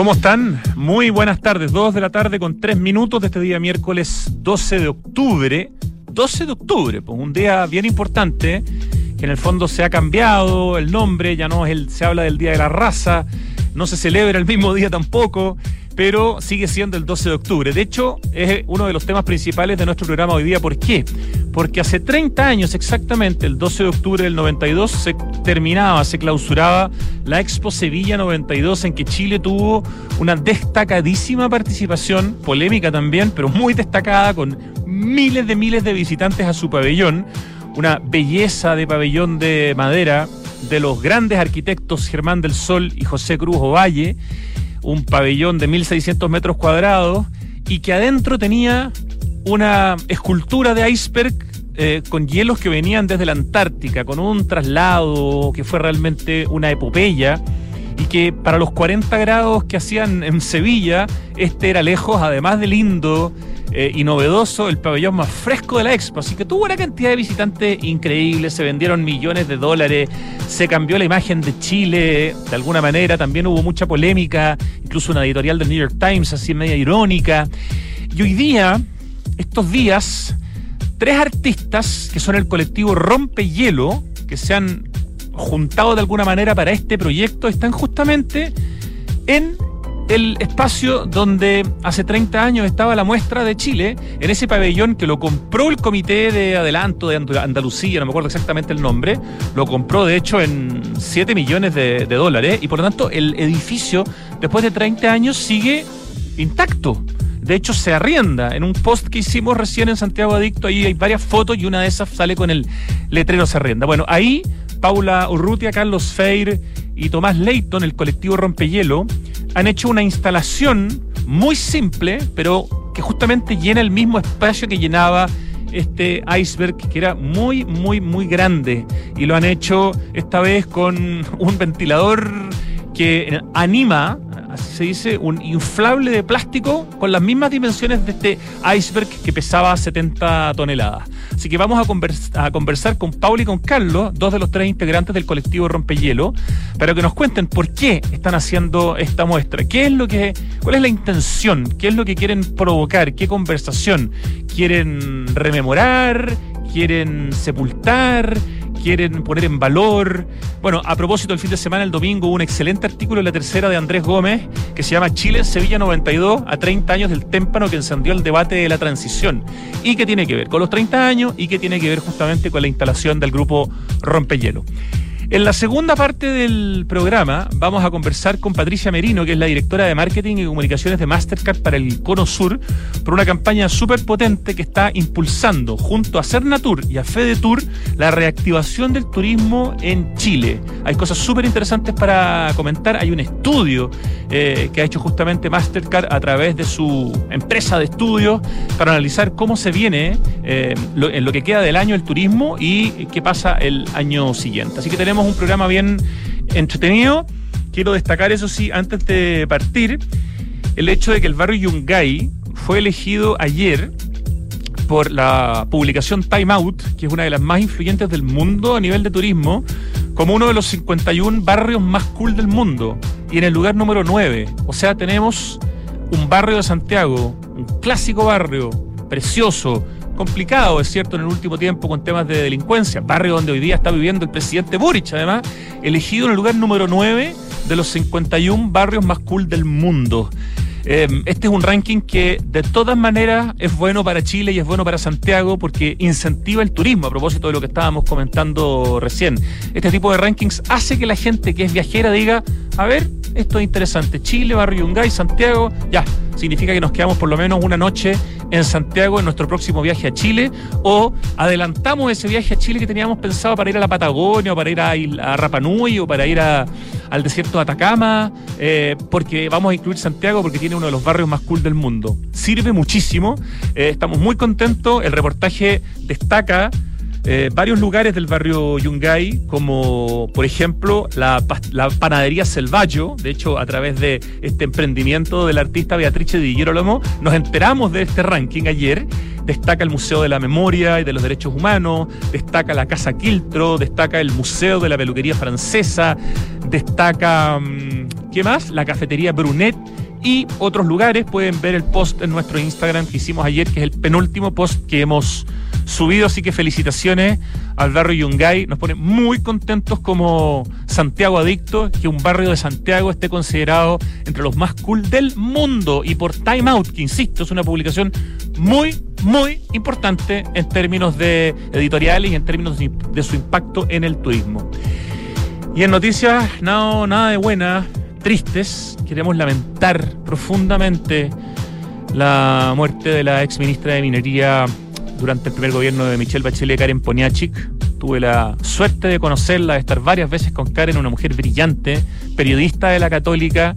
¿Cómo están? Muy buenas tardes. Dos de la tarde con tres minutos de este día miércoles 12 de octubre. 12 de octubre, pues un día bien importante, que en el fondo se ha cambiado el nombre, ya no es el, se habla del Día de la Raza, no se celebra el mismo día tampoco pero sigue siendo el 12 de octubre. De hecho, es uno de los temas principales de nuestro programa hoy día. ¿Por qué? Porque hace 30 años exactamente, el 12 de octubre del 92, se terminaba, se clausuraba la Expo Sevilla 92, en que Chile tuvo una destacadísima participación, polémica también, pero muy destacada, con miles de miles de visitantes a su pabellón. Una belleza de pabellón de madera de los grandes arquitectos Germán del Sol y José Cruz Ovalle un pabellón de 1.600 metros cuadrados y que adentro tenía una escultura de iceberg eh, con hielos que venían desde la Antártica, con un traslado que fue realmente una epopeya y que para los 40 grados que hacían en Sevilla, este era lejos, además de lindo, eh, y novedoso, el pabellón más fresco de la expo. Así que tuvo una cantidad de visitantes increíbles, se vendieron millones de dólares, se cambió la imagen de Chile de alguna manera, también hubo mucha polémica, incluso una editorial del New York Times así media irónica. Y hoy día, estos días, tres artistas que son el colectivo Rompe Hielo, que se han juntado de alguna manera para este proyecto, están justamente en el espacio donde hace 30 años estaba la muestra de Chile, en ese pabellón que lo compró el Comité de Adelanto de Andalucía, no me acuerdo exactamente el nombre, lo compró de hecho en 7 millones de, dólares y por lo tanto el edificio después de 30 años sigue intacto. De hecho, se arrienda. En un post que hicimos recién en Santiago Adicto, ahí hay varias fotos y una de esas sale con el letrero se arrienda. Bueno, ahí Paula Urrutia, Carlos Feir y Tomás Leighton, el colectivo Rompehielo, han hecho una instalación muy simple, pero que justamente llena el mismo espacio que llenaba este iceberg que era muy, muy, muy grande. Y lo han hecho esta vez con un ventilador que anima así se dice, un inflable de plástico con las mismas dimensiones de este iceberg que pesaba 70 toneladas. Así que vamos a, conversar con Paul y con Carlos, dos de los tres integrantes del colectivo Rompehielo, para que nos cuenten por qué están haciendo esta muestra, qué es lo que, cuál es la intención, qué es lo que quieren provocar, qué conversación quieren rememorar, quieren sepultar quieren poner en valor. Bueno, a propósito, el fin de semana, el domingo, hubo un excelente artículo en la tercera de Andrés Gómez que se llama Chile Sevilla 92 a 30 años del témpano que encendió el debate de la transición y que tiene que ver con los 30 años y que tiene que ver justamente con la instalación del grupo Rompehielo. En la segunda parte del programa vamos a conversar con Patricia Merino, que es la directora de marketing y comunicaciones de Mastercard para el Cono Sur, por una campaña súper potente que está impulsando junto a Cernatur y a FedeTour la reactivación del turismo en Chile. Hay cosas súper interesantes para comentar. Hay un estudio eh, que ha hecho justamente Mastercard a través de su empresa de estudios para analizar cómo se viene eh, en lo que queda del año el turismo y qué pasa el año siguiente. Así que tenemos un programa bien entretenido. Quiero destacar, eso sí, antes de partir, el hecho de que el barrio Yungay fue elegido ayer por la publicación Time Out, que es una de las más influyentes del mundo a nivel de turismo, como uno de los 51 barrios más cool del mundo. Y en el lugar número 9. O sea, tenemos un barrio de Santiago, un clásico barrio, precioso, complicado, es cierto, en el último tiempo con temas de delincuencia, barrio donde hoy día está viviendo el presidente Boric, además, elegido en el lugar número 9 de los 51 barrios más cool del mundo. Em, este es un ranking que de todas maneras es bueno para Chile y es bueno para Santiago porque incentiva el turismo, a propósito de lo que estábamos comentando recién. Este tipo de rankings hace que la gente que es viajera diga, a ver, esto es interesante, Chile, Barrio Yungay, Santiago, ya, significa que nos quedamos por lo menos una noche en Santiago en nuestro próximo viaje a Chile o adelantamos ese viaje a Chile que teníamos pensado para ir a la Patagonia o para ir a, a o para ir al desierto de Atacama eh, porque vamos a incluir Santiago porque tiene uno de los barrios más cool del mundo. Sirve muchísimo, eh, estamos muy contentos, el reportaje destaca eh, varios lugares del barrio Yungay, como por ejemplo la, panadería Selvallo. De hecho, a través de este emprendimiento del artista Beatrice Di Girolamo, nos enteramos de este ranking ayer. Destaca el Museo de la Memoria y de los Derechos Humanos, destaca la Casa Quiltro, destaca el Museo de la Peluquería Francesa, destaca. Mm, ¿Qué más? La cafetería Brunet y otros lugares. Pueden ver el post en nuestro Instagram que hicimos ayer, que es el penúltimo post que hemos subido. Así que felicitaciones al barrio Yungay. Nos pone muy contentos como Santiago Adicto, que un barrio de Santiago esté considerado entre los más cool del mundo. Y por Time Out, que insisto, es una publicación muy, muy importante en términos de editoriales y en términos de su impacto en el turismo. Y en noticias, no, nada de buena, tristes, queremos lamentar profundamente la muerte de la ex ministra de Minería durante el primer gobierno de Michelle Bachelet, Karen Poniachik. Tuve la suerte de conocerla, de estar varias veces con Karen, una mujer brillante, periodista de la Católica.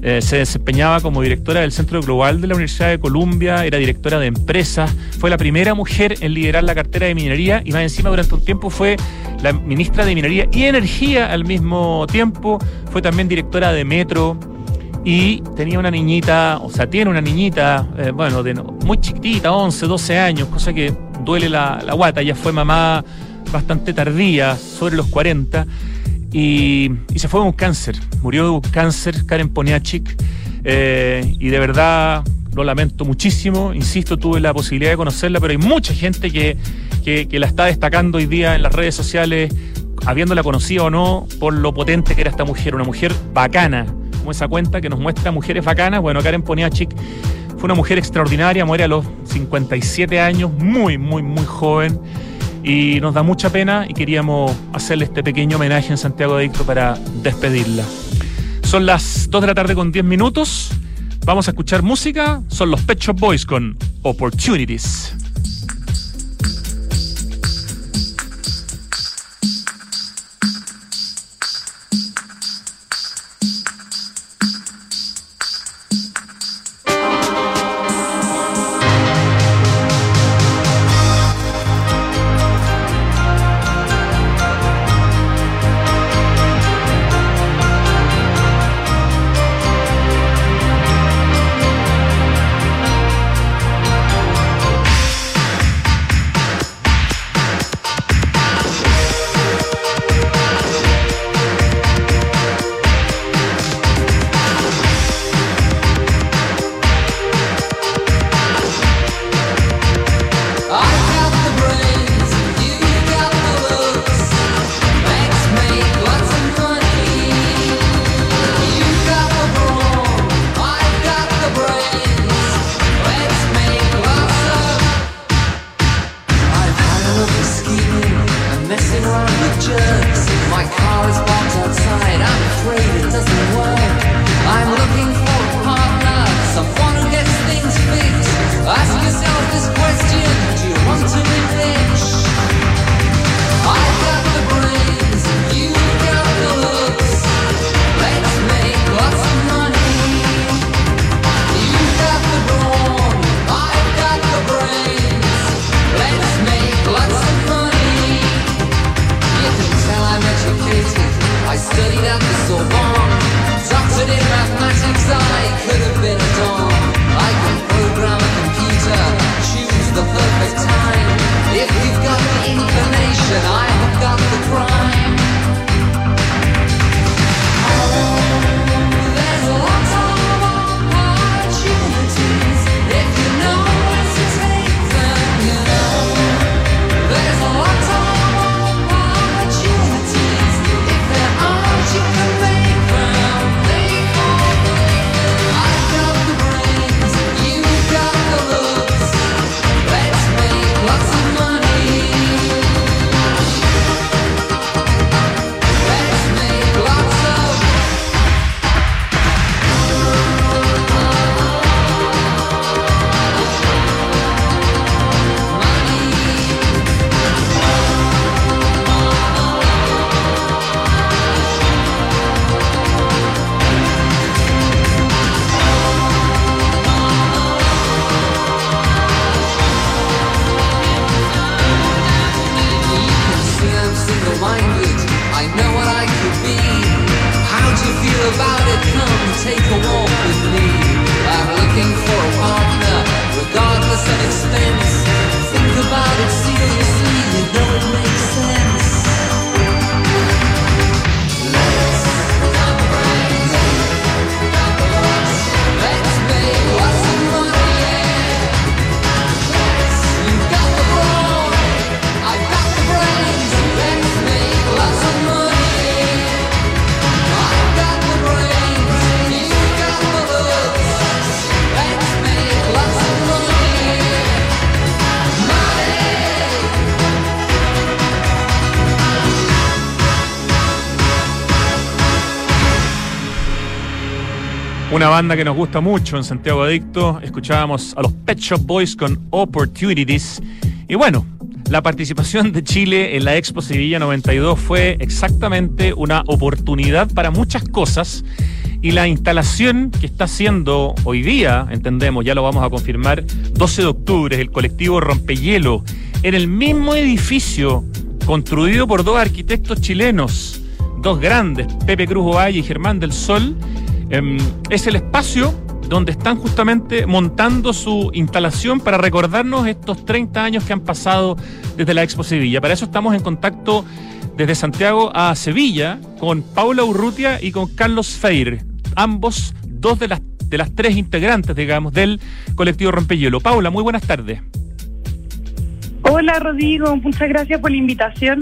Eh, se desempeñaba como directora del Centro Global de la Universidad de Columbia, era directora de empresas, fue la primera mujer en liderar la cartera de minería y más encima durante un tiempo fue la ministra de Minería y Energía al mismo tiempo, fue también directora de Metro, y tenía una niñita, o sea, tiene una niñita, eh, bueno, de, muy chiquitita, 11, 12 años, cosa que duele la, la guata, ya fue mamá bastante tardía, sobre los 40, y, se fue con un cáncer, murió de un cáncer Karen Poniachik, eh, y de verdad lo lamento muchísimo, insisto, tuve la posibilidad de conocerla, pero hay mucha gente que, que, que la está destacando hoy día en las redes sociales, habiéndola conocido o no, por lo potente que era esta mujer, una mujer bacana, esa cuenta que nos muestra mujeres bacanas. Bueno, Karen Poniachik fue una mujer extraordinaria, muere a los 57 años, muy, muy, muy joven. Y nos da mucha pena y queríamos hacerle este pequeño homenaje en Santiago de Adicto para despedirla. Son las 2 de la tarde con 10 minutos. Vamos a escuchar música. Son los Pet Shop Boys con Opportunities. Banda que nos gusta mucho en Santiago Adicto. Escuchábamos a los Pet Shop Boys con Opportunities. Y bueno, la participación de Chile en la Expo Sevilla 92 fue exactamente una oportunidad para muchas cosas. Y la instalación que está haciendo hoy día, entendemos, ya lo vamos a confirmar, 12 de octubre, el colectivo Rompehielo, en el mismo edificio construido por dos arquitectos chilenos, dos grandes, Pepe Cruz Ovalle y Germán del Sol, em, es el espacio donde están justamente montando su instalación para recordarnos estos 30 años que han pasado desde la Expo Sevilla. Para eso estamos en contacto desde Santiago a Sevilla con Paula Urrutia y con Carlos Feir, ambos dos de las, de las tres integrantes, digamos, del colectivo Rompehielo. Paula, muy buenas tardes. Hola Rodrigo, muchas gracias por la invitación.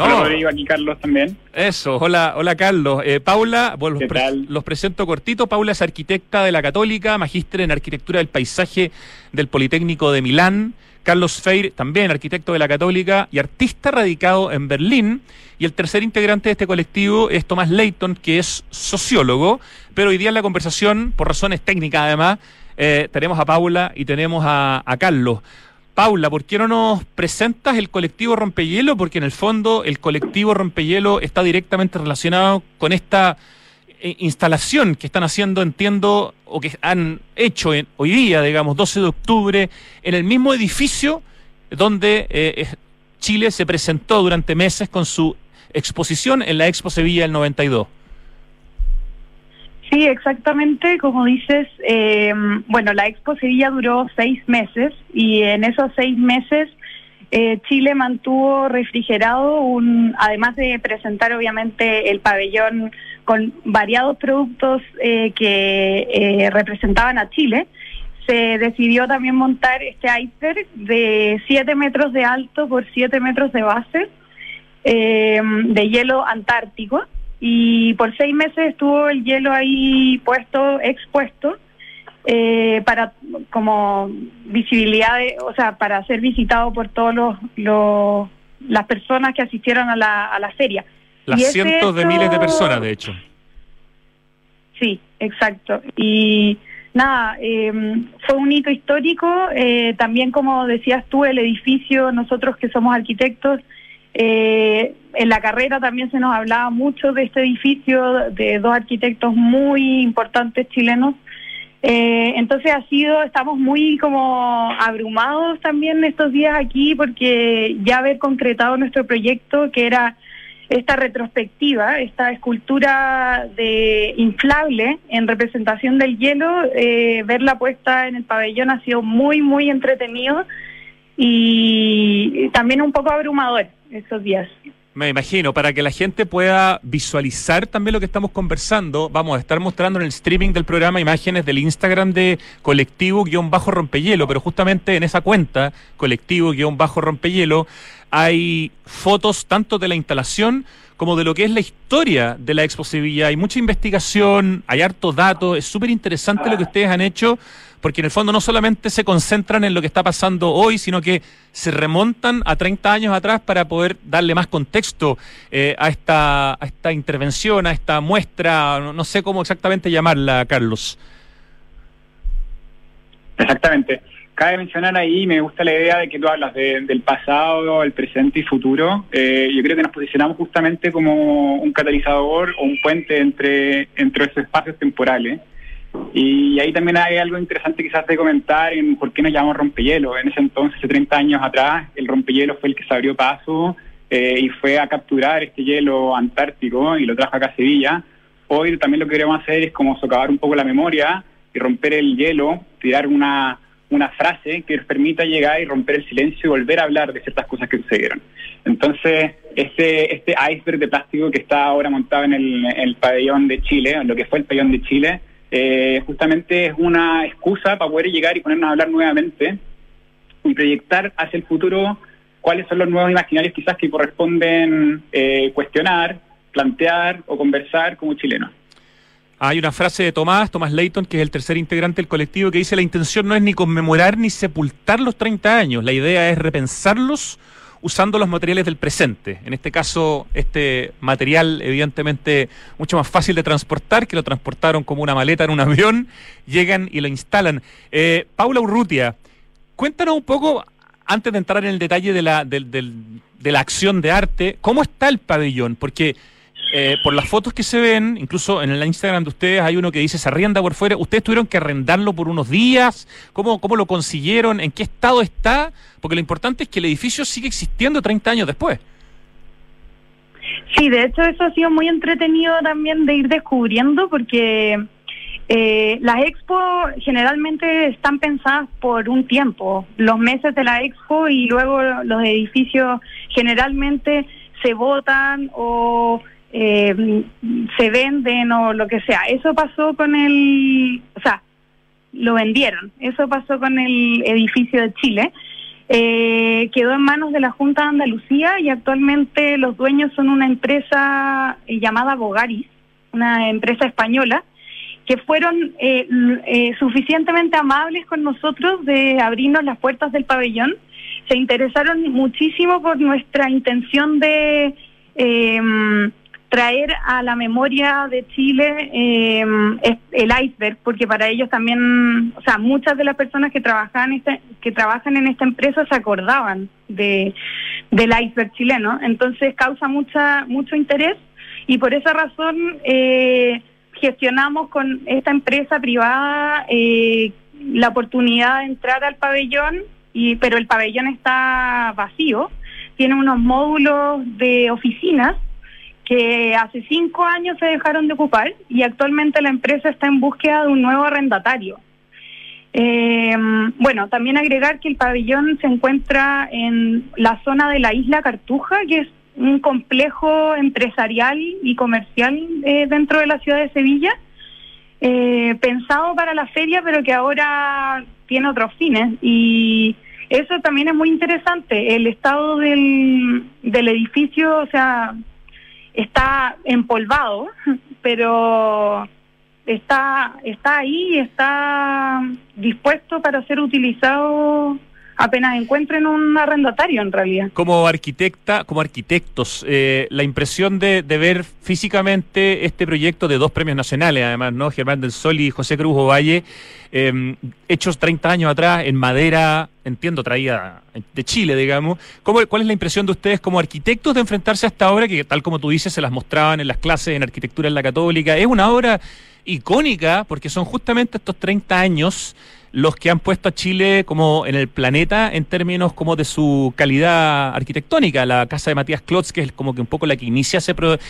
Hola Rodrigo, aquí Carlos también. Eso, hola, hola Carlos. Eh, Paula, los, los, presento cortito. Paula es arquitecta de la Católica, magíster en arquitectura del paisaje del Politécnico de Milán. Carlos Feir, también arquitecto de la Católica y artista radicado en Berlín. Y el tercer integrante de este colectivo es Tomás Leighton, que es sociólogo. Pero hoy día en la conversación, por razones técnicas además, eh, tenemos a Paula y tenemos a, a Carlos. Paula, ¿por qué no nos presentas el colectivo Rompehielo? Porque en el fondo el colectivo Rompehielo está directamente relacionado con esta eh, instalación que están haciendo, entiendo, o que han hecho hoy día, digamos, 12 de octubre, en el mismo edificio donde eh, Chile se presentó durante meses con su exposición en la Expo Sevilla del 92. Sí, exactamente, como dices, eh, bueno, la Expo Sevilla duró seis meses y en esos seis meses eh, Chile mantuvo refrigerado, un, además de presentar obviamente el pabellón con variados productos eh, que representaban a Chile, se decidió también montar este iceberg de 7 metros de alto por 7 metros de base de hielo antártico y por seis meses estuvo el hielo ahí puesto, expuesto, eh, para como visibilidad, o sea, para ser visitado por todos los, las personas que asistieron a la, a la feria. Las cientos de miles de personas, de hecho. Sí, exacto. Y nada, eh, fue un hito histórico. Eh, también, como decías tú, el edificio, nosotros que somos arquitectos, eh, en la carrera también se nos hablaba mucho de este edificio, de dos arquitectos muy importantes chilenos. Eh, entonces ha sido, estamos muy como abrumados también estos días aquí porque ya haber concretado nuestro proyecto que era esta retrospectiva, esta escultura de inflable en representación del hielo, eh, verla puesta en el pabellón ha sido muy, muy entretenido y también un poco abrumador días. Me imagino, para que la gente pueda visualizar también lo que estamos conversando, vamos a estar mostrando en el streaming del programa imágenes del Instagram de colectivo-rompehielo, pero justamente en esa cuenta, colectivo-rompehielo, hay fotos tanto de la instalación como de lo que es la historia de la Expo Sevilla. Hay mucha investigación, hay harto datos, es súper interesante lo que ustedes han hecho porque en el fondo no solamente se concentran en lo que está pasando hoy, sino que se remontan a 30 años atrás para poder darle más contexto eh, a, esta, a esta intervención, a esta muestra, no, sé cómo exactamente llamarla, Carlos. Exactamente. Cabe mencionar ahí, me gusta la idea de que tú hablas del pasado, el presente y futuro. Eh, yo creo que nos posicionamos justamente como un catalizador o un puente entre, entre esos espacios temporales. Y ahí también hay algo interesante quizás de comentar en por qué nos llamamos rompehielo. En ese entonces, hace 30 años atrás, el rompehielo fue el que se abrió paso eh, y fue a capturar este hielo antártico y lo trajo acá a Sevilla. Hoy también lo que queremos hacer es como socavar un poco la memoria y romper el hielo, tirar una, una frase que nos permita llegar y romper el silencio y volver a hablar de ciertas cosas que sucedieron. Entonces, este, este iceberg de plástico que está ahora montado en el, en el pabellón de Chile, en lo que fue el pabellón de Chile, eh, justamente es una excusa para poder llegar y ponernos a hablar nuevamente y proyectar hacia el futuro cuáles son los nuevos imaginarios quizás que corresponden eh, cuestionar, plantear o conversar como chilenos. Hay una frase de Tomás, Tomás Leighton, que es el tercer integrante del colectivo, que dice la intención no es ni conmemorar ni sepultar los 30 años, la idea es repensarlos usando los materiales del presente. En este caso, este material evidentemente mucho más fácil de transportar, que lo transportaron como una maleta en un avión, llegan y lo instalan. Eh, Paula Urrutia, cuéntanos un poco, antes de entrar en el detalle de la, de la acción de arte, ¿cómo está el pabellón? Porque eh, por las fotos que se ven, incluso en el Instagram de ustedes hay uno que dice se arrienda por fuera. ¿Ustedes tuvieron que arrendarlo por unos días? ¿Cómo, cómo lo consiguieron? ¿En qué estado está? Porque lo importante es que el edificio sigue existiendo 30 años después. Sí, de hecho eso ha sido muy entretenido también de ir descubriendo porque eh, las expo generalmente están pensadas por un tiempo, los meses de la expo y luego los edificios generalmente se votan o eh, se venden o lo que sea. Eso pasó con el, o sea, lo vendieron. Eso pasó con el edificio de Chile. Eh, quedó en manos de la Junta de Andalucía y actualmente los dueños son una empresa eh, llamada Bogaris, una empresa española, que fueron eh, eh, suficientemente amables con nosotros de abrirnos las puertas del pabellón. Se interesaron muchísimo por nuestra intención de eh, traer a la memoria de Chile eh, el iceberg, porque para ellos también, o sea, muchas de las personas que trabajan este, que trabajan en esta empresa se acordaban de del iceberg chileno, entonces causa mucha mucho interés y por esa razón eh, gestionamos con esta empresa privada eh, la oportunidad de entrar al pabellón y pero el pabellón está vacío, tiene unos módulos de oficinas que hace cinco años se dejaron de ocupar y actualmente la empresa está en búsqueda de un nuevo arrendatario. Eh, bueno, también agregar que el pabellón se encuentra en la zona de la isla Cartuja, que es un complejo empresarial y comercial eh, dentro de la ciudad de Sevilla, eh, pensado para la feria, pero que ahora tiene otros fines. Y eso también es muy interesante. El estado del, del edificio, o sea, está empolvado, pero está, está ahí, está dispuesto para ser utilizado apenas encuentren un arrendatario en realidad. Como arquitecta, como arquitectos, eh, la impresión de, ver físicamente este proyecto de dos premios nacionales, además, ¿no? Germán del Sol y José Cruz Ovalle, eh, hechos 30 años atrás en madera, entiendo, traída de Chile, digamos. ¿Cómo, ¿Cuál es la impresión de ustedes como arquitectos de enfrentarse a esta obra que, tal como tú dices, se las mostraban en las clases en arquitectura en la católica? Es una obra icónica porque son justamente estos 30 años los que han puesto a Chile como en el planeta en términos como de su calidad arquitectónica. La casa de Matías Klotz, que es como que un poco la que inicia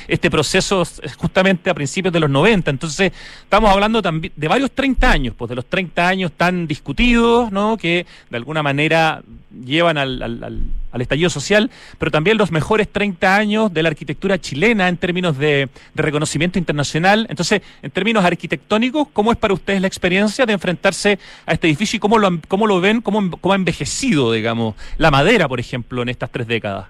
este proceso justamente a principios de los 90. Entonces, estamos hablando también de varios 30 años, pues de los 30 años tan discutidos, ¿no? Que de alguna manera llevan al, al, al, al estallido social, pero también los mejores 30 años de la arquitectura chilena en términos de, reconocimiento internacional. Entonces, en términos arquitectónicos, ¿cómo es para ustedes la experiencia de enfrentarse a este edificio y cómo lo, cómo lo ven, cómo, cómo ha envejecido, digamos, la madera, por ejemplo, en estas tres décadas?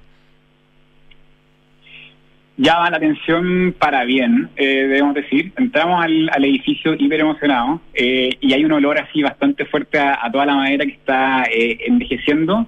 llama la atención para bien, eh, debemos decir. Entramos al, al edificio hiper emocionado eh, y hay un olor así bastante fuerte a, a toda la madera que está eh, envejeciendo,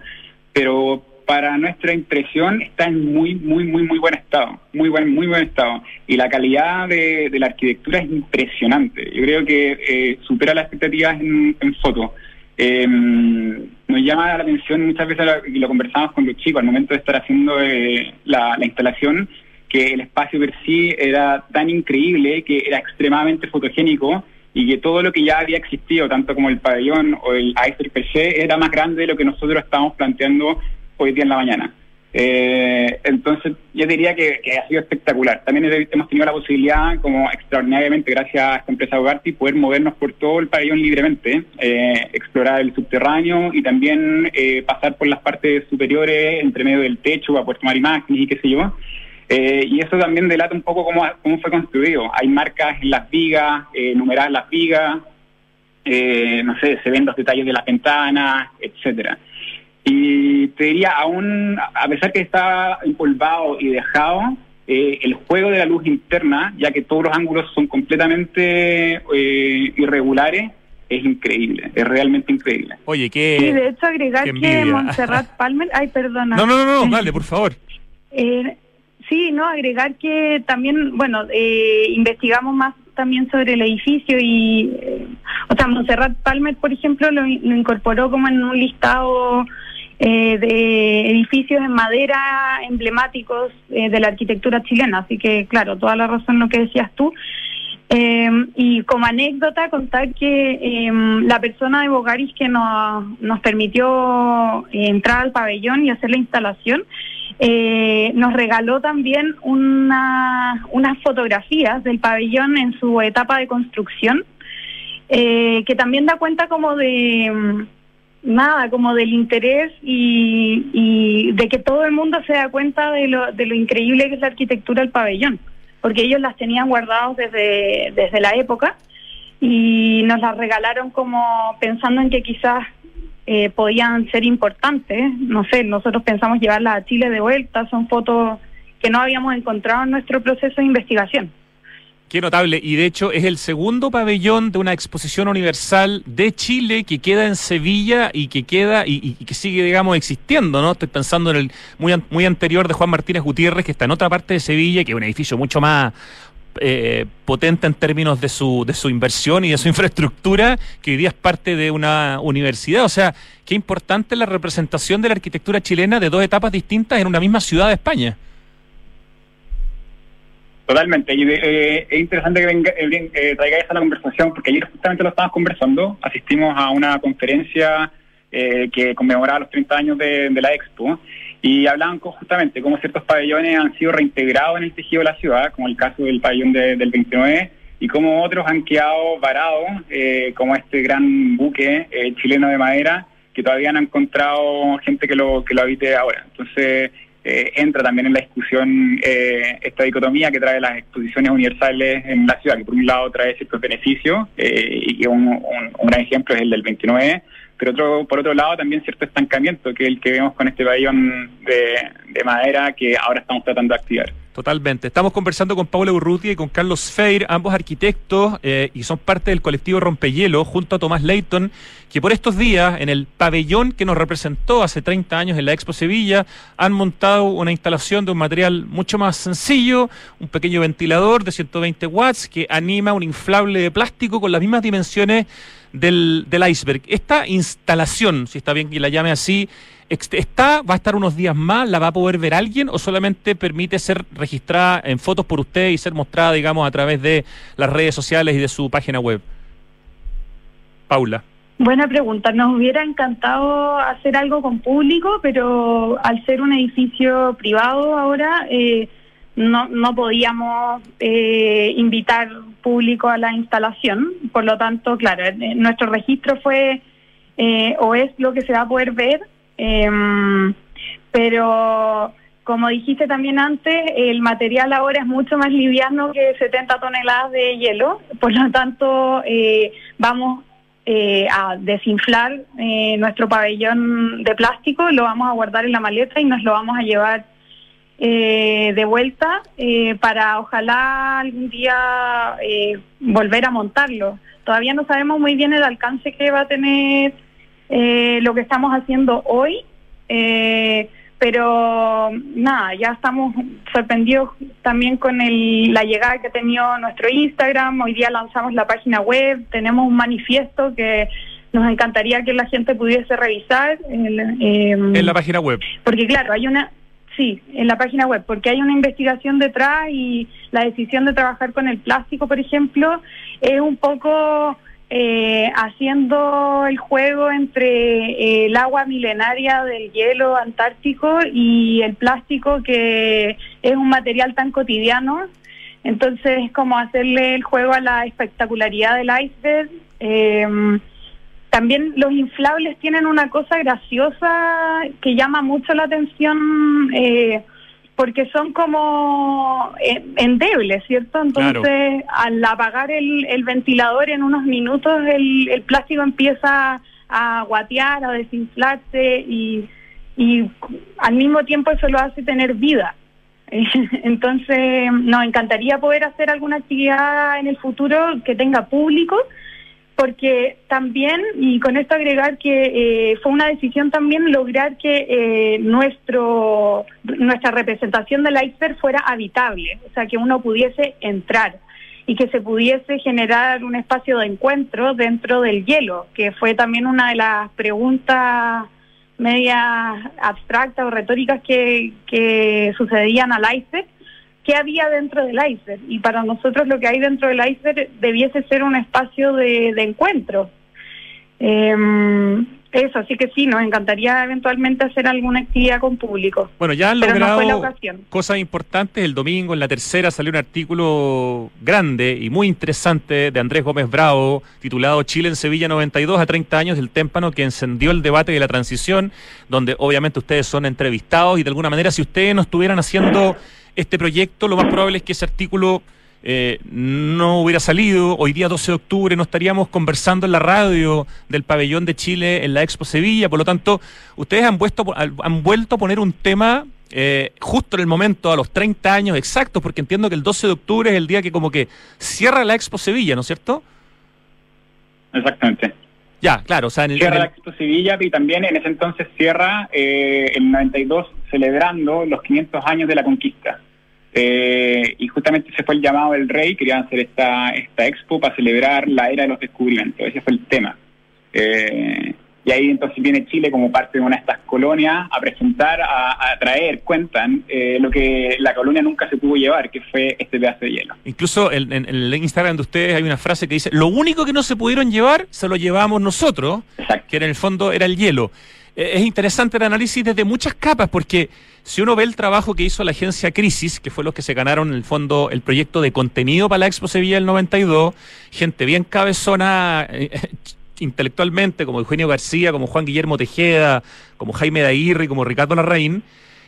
pero para nuestra impresión está en muy, muy, muy, muy buen estado, muy buen, muy buen estado. Y la calidad de, la arquitectura es impresionante. Yo creo que eh, supera las expectativas en, en foto. Eh, nos llama la atención muchas veces, y lo conversamos con los chicos al momento de estar haciendo eh, la, la instalación, que el espacio per sí era tan increíble que era extremadamente fotogénico y que todo lo que ya había existido, tanto como el pabellón o el iceberg per se, era más grande de lo que nosotros estábamos planteando hoy día en la mañana. Eh, entonces, yo diría que, ha sido espectacular. También hemos tenido la posibilidad, como extraordinariamente gracias a esta empresa Bogarty, poder movernos por todo el pabellón libremente, eh, explorar el subterráneo y también eh, pasar por las partes superiores, entre medio del techo, a Puerto Mar y qué sé yo. Eh, y eso también delata un poco cómo, cómo fue construido. Hay marcas en las vigas, eh, numeradas las vigas, no sé, se ven los detalles de las ventanas, etcétera. Y te diría, aún, a pesar que está empolvado y dejado, eh, el juego de la luz interna, ya que todos los ángulos son completamente irregulares, es increíble, es realmente increíble. Oye, qué. Sí, de hecho, agregar que Montserrat Palmer. Ay, perdona. No, no, no, no dale, por favor. Eh, sí, no, agregar que también, bueno, eh, investigamos más también sobre el edificio y, eh, o sea, Montserrat Palmer, por ejemplo, lo, incorporó como en un listado eh, de edificios en madera emblemáticos de la arquitectura chilena. Así que, claro, toda la razón lo que decías tú. y como anécdota, contar que la persona de Bogaris que nos, nos permitió entrar al pabellón y hacer la instalación, eh, nos regaló también una, unas fotografías del pabellón en su etapa de construcción, eh, que también da cuenta como de mm, nada, como del interés y, de que todo el mundo se da cuenta de lo, de lo increíble que es la arquitectura del pabellón, porque ellos las tenían guardados desde, desde la época y nos las regalaron como pensando en que quizás eh, podían ser importantes. No sé, nosotros pensamos llevarla a Chile de vuelta, son fotos que no habíamos encontrado en nuestro proceso de investigación. Qué notable. Y de hecho es el segundo pabellón de una exposición universal de Chile que queda en Sevilla y que queda y, que sigue, digamos, existiendo, ¿no? Estoy pensando en el muy, muy anterior de Juan Martínez Gutiérrez, que está en otra parte de Sevilla, que es un edificio mucho más, eh, potente en términos de su, de su inversión y de su infraestructura, que hoy día es parte de una universidad. O sea, qué importante la representación de la arquitectura chilena de dos etapas distintas en una misma ciudad de España. Totalmente, y eh, es interesante que venga, eh, eh, traigáis a la conversación, porque ayer justamente lo estábamos conversando, asistimos a una conferencia que conmemoraba los 30 años de, la Expo, y hablaban justamente cómo ciertos pabellones han sido reintegrados en el tejido de la ciudad, como el caso del pabellón del 29, y cómo otros han quedado varados, eh, como este gran buque eh, chileno de madera, que todavía no han encontrado gente que lo, que lo habite ahora. Entonces, eh, entra también en la discusión esta dicotomía que trae las exposiciones universales en la ciudad, que por un lado trae ciertos beneficios, y que un, un gran ejemplo es el del 29, pero otro, por otro lado también cierto estancamiento, que es el que vemos con este pabellón de, madera que ahora estamos tratando de activar. Totalmente. Estamos conversando con Paula Urrutia y con Carlos Feir, ambos arquitectos, eh, y son parte del colectivo Rompehielo, junto a Tomás Leighton, que por estos días, en el pabellón que nos representó hace 30 años en la Expo Sevilla, han montado una instalación de un material mucho más sencillo, un pequeño ventilador de 120 watts que anima un inflable de plástico con las mismas dimensiones del, del iceberg. Esta instalación, si está bien que la llame así, está, va a estar unos días más, la va a poder ver alguien o solamente permite ser registrada en fotos por usted y ser mostrada, digamos, a través de las redes sociales y de su página web. Paula. Buena pregunta. Nos hubiera encantado hacer algo con público, pero al ser un edificio privado ahora, eh, no, no podíamos eh, invitar público a la instalación. Por lo tanto, claro, eh, nuestro registro fue eh, o es lo que se va a poder ver, em, pero como dijiste también antes, el material ahora es mucho más liviano que 70 toneladas de hielo, por lo tanto vamos a desinflar nuestro pabellón de plástico, lo vamos a guardar en la maleta y nos lo vamos a llevar eh, de vuelta eh, para ojalá algún día eh, volver a montarlo. Todavía no sabemos muy bien el alcance que va a tener lo que estamos haciendo hoy, pero nada, ya estamos sorprendidos también con el, la llegada que ha tenido nuestro Instagram. Hoy día lanzamos la página web, tenemos un manifiesto que nos encantaría que la gente pudiese revisar. en la página web. Porque claro, hay una Sí, en la página web, porque hay una investigación detrás y la decisión de trabajar con el plástico, por ejemplo, es un poco eh, haciendo el juego entre eh, el agua milenaria del hielo antártico y el plástico, que es un material tan cotidiano. Entonces, es como hacerle el juego a la espectacularidad del iceberg. Eh, también los inflables tienen una cosa graciosa que llama mucho la atención eh, porque son como eh, endebles, ¿cierto? Entonces, al apagar el, ventilador en unos minutos, el, plástico empieza a guatear, a desinflarse y, y al mismo tiempo eso lo hace tener vida. Entonces, nos encantaría poder hacer alguna actividad en el futuro que tenga público porque también, y con esto agregar que eh, fue una decisión también lograr que eh, nuestro nuestra representación del iceberg fuera habitable, o sea, que uno pudiese entrar y que se pudiese generar un espacio de encuentro dentro del hielo, que fue también una de las preguntas medias abstractas o retóricas que, que sucedían al iceberg qué había dentro del iceberg. Y para nosotros lo que hay dentro del iceberg debiese ser un espacio de, de encuentro. Eh, eso, así que sí, nos encantaría eventualmente hacer alguna actividad con público. Bueno, ya han logrado cosas importantes. El domingo, en la tercera, salió un artículo grande y muy interesante de Andrés Gómez Bravo, titulado Chile en Sevilla 92 a 30 años del témpano, que encendió el debate de la transición, donde obviamente ustedes son entrevistados y de alguna manera, si ustedes no estuvieran haciendo este proyecto, lo más probable es que ese artículo eh, no hubiera salido. Hoy día 12 de octubre no estaríamos conversando en la radio del pabellón de Chile en la Expo Sevilla. Por lo tanto, ustedes han, han vuelto a poner un tema eh, justo en el momento, a los 30 años exactos, porque entiendo que el 12 de octubre es el día que como que cierra la Expo Sevilla, ¿no es cierto? Exactamente. Ya, claro. O sea, en el, cierra la Expo Sevilla y también en ese entonces cierra eh, el 92 celebrando los 500 años de la conquista. Eh, y justamente ese fue el llamado del rey, querían hacer esta, esta expo para celebrar la era de los descubrimientos, ese fue el tema. Eh, y ahí entonces viene Chile como parte de una de estas colonias a presentar, a, traer, cuentan eh, lo que la colonia nunca se pudo llevar, que fue este pedazo de hielo. Incluso en, el Instagram de ustedes hay una frase que dice, lo único que no se pudieron llevar se lo llevamos nosotros, que en el fondo era el hielo. Eh, es interesante el análisis desde muchas capas, porque si uno ve el trabajo que hizo la agencia Crisis, que fue los que se ganaron en el fondo el proyecto de contenido para la Expo Sevilla del 92, gente bien cabezona eh, intelectualmente, como Eugenio García, como Juan Guillermo Tejeda, como Jaime Daguirre, como Ricardo Larraín,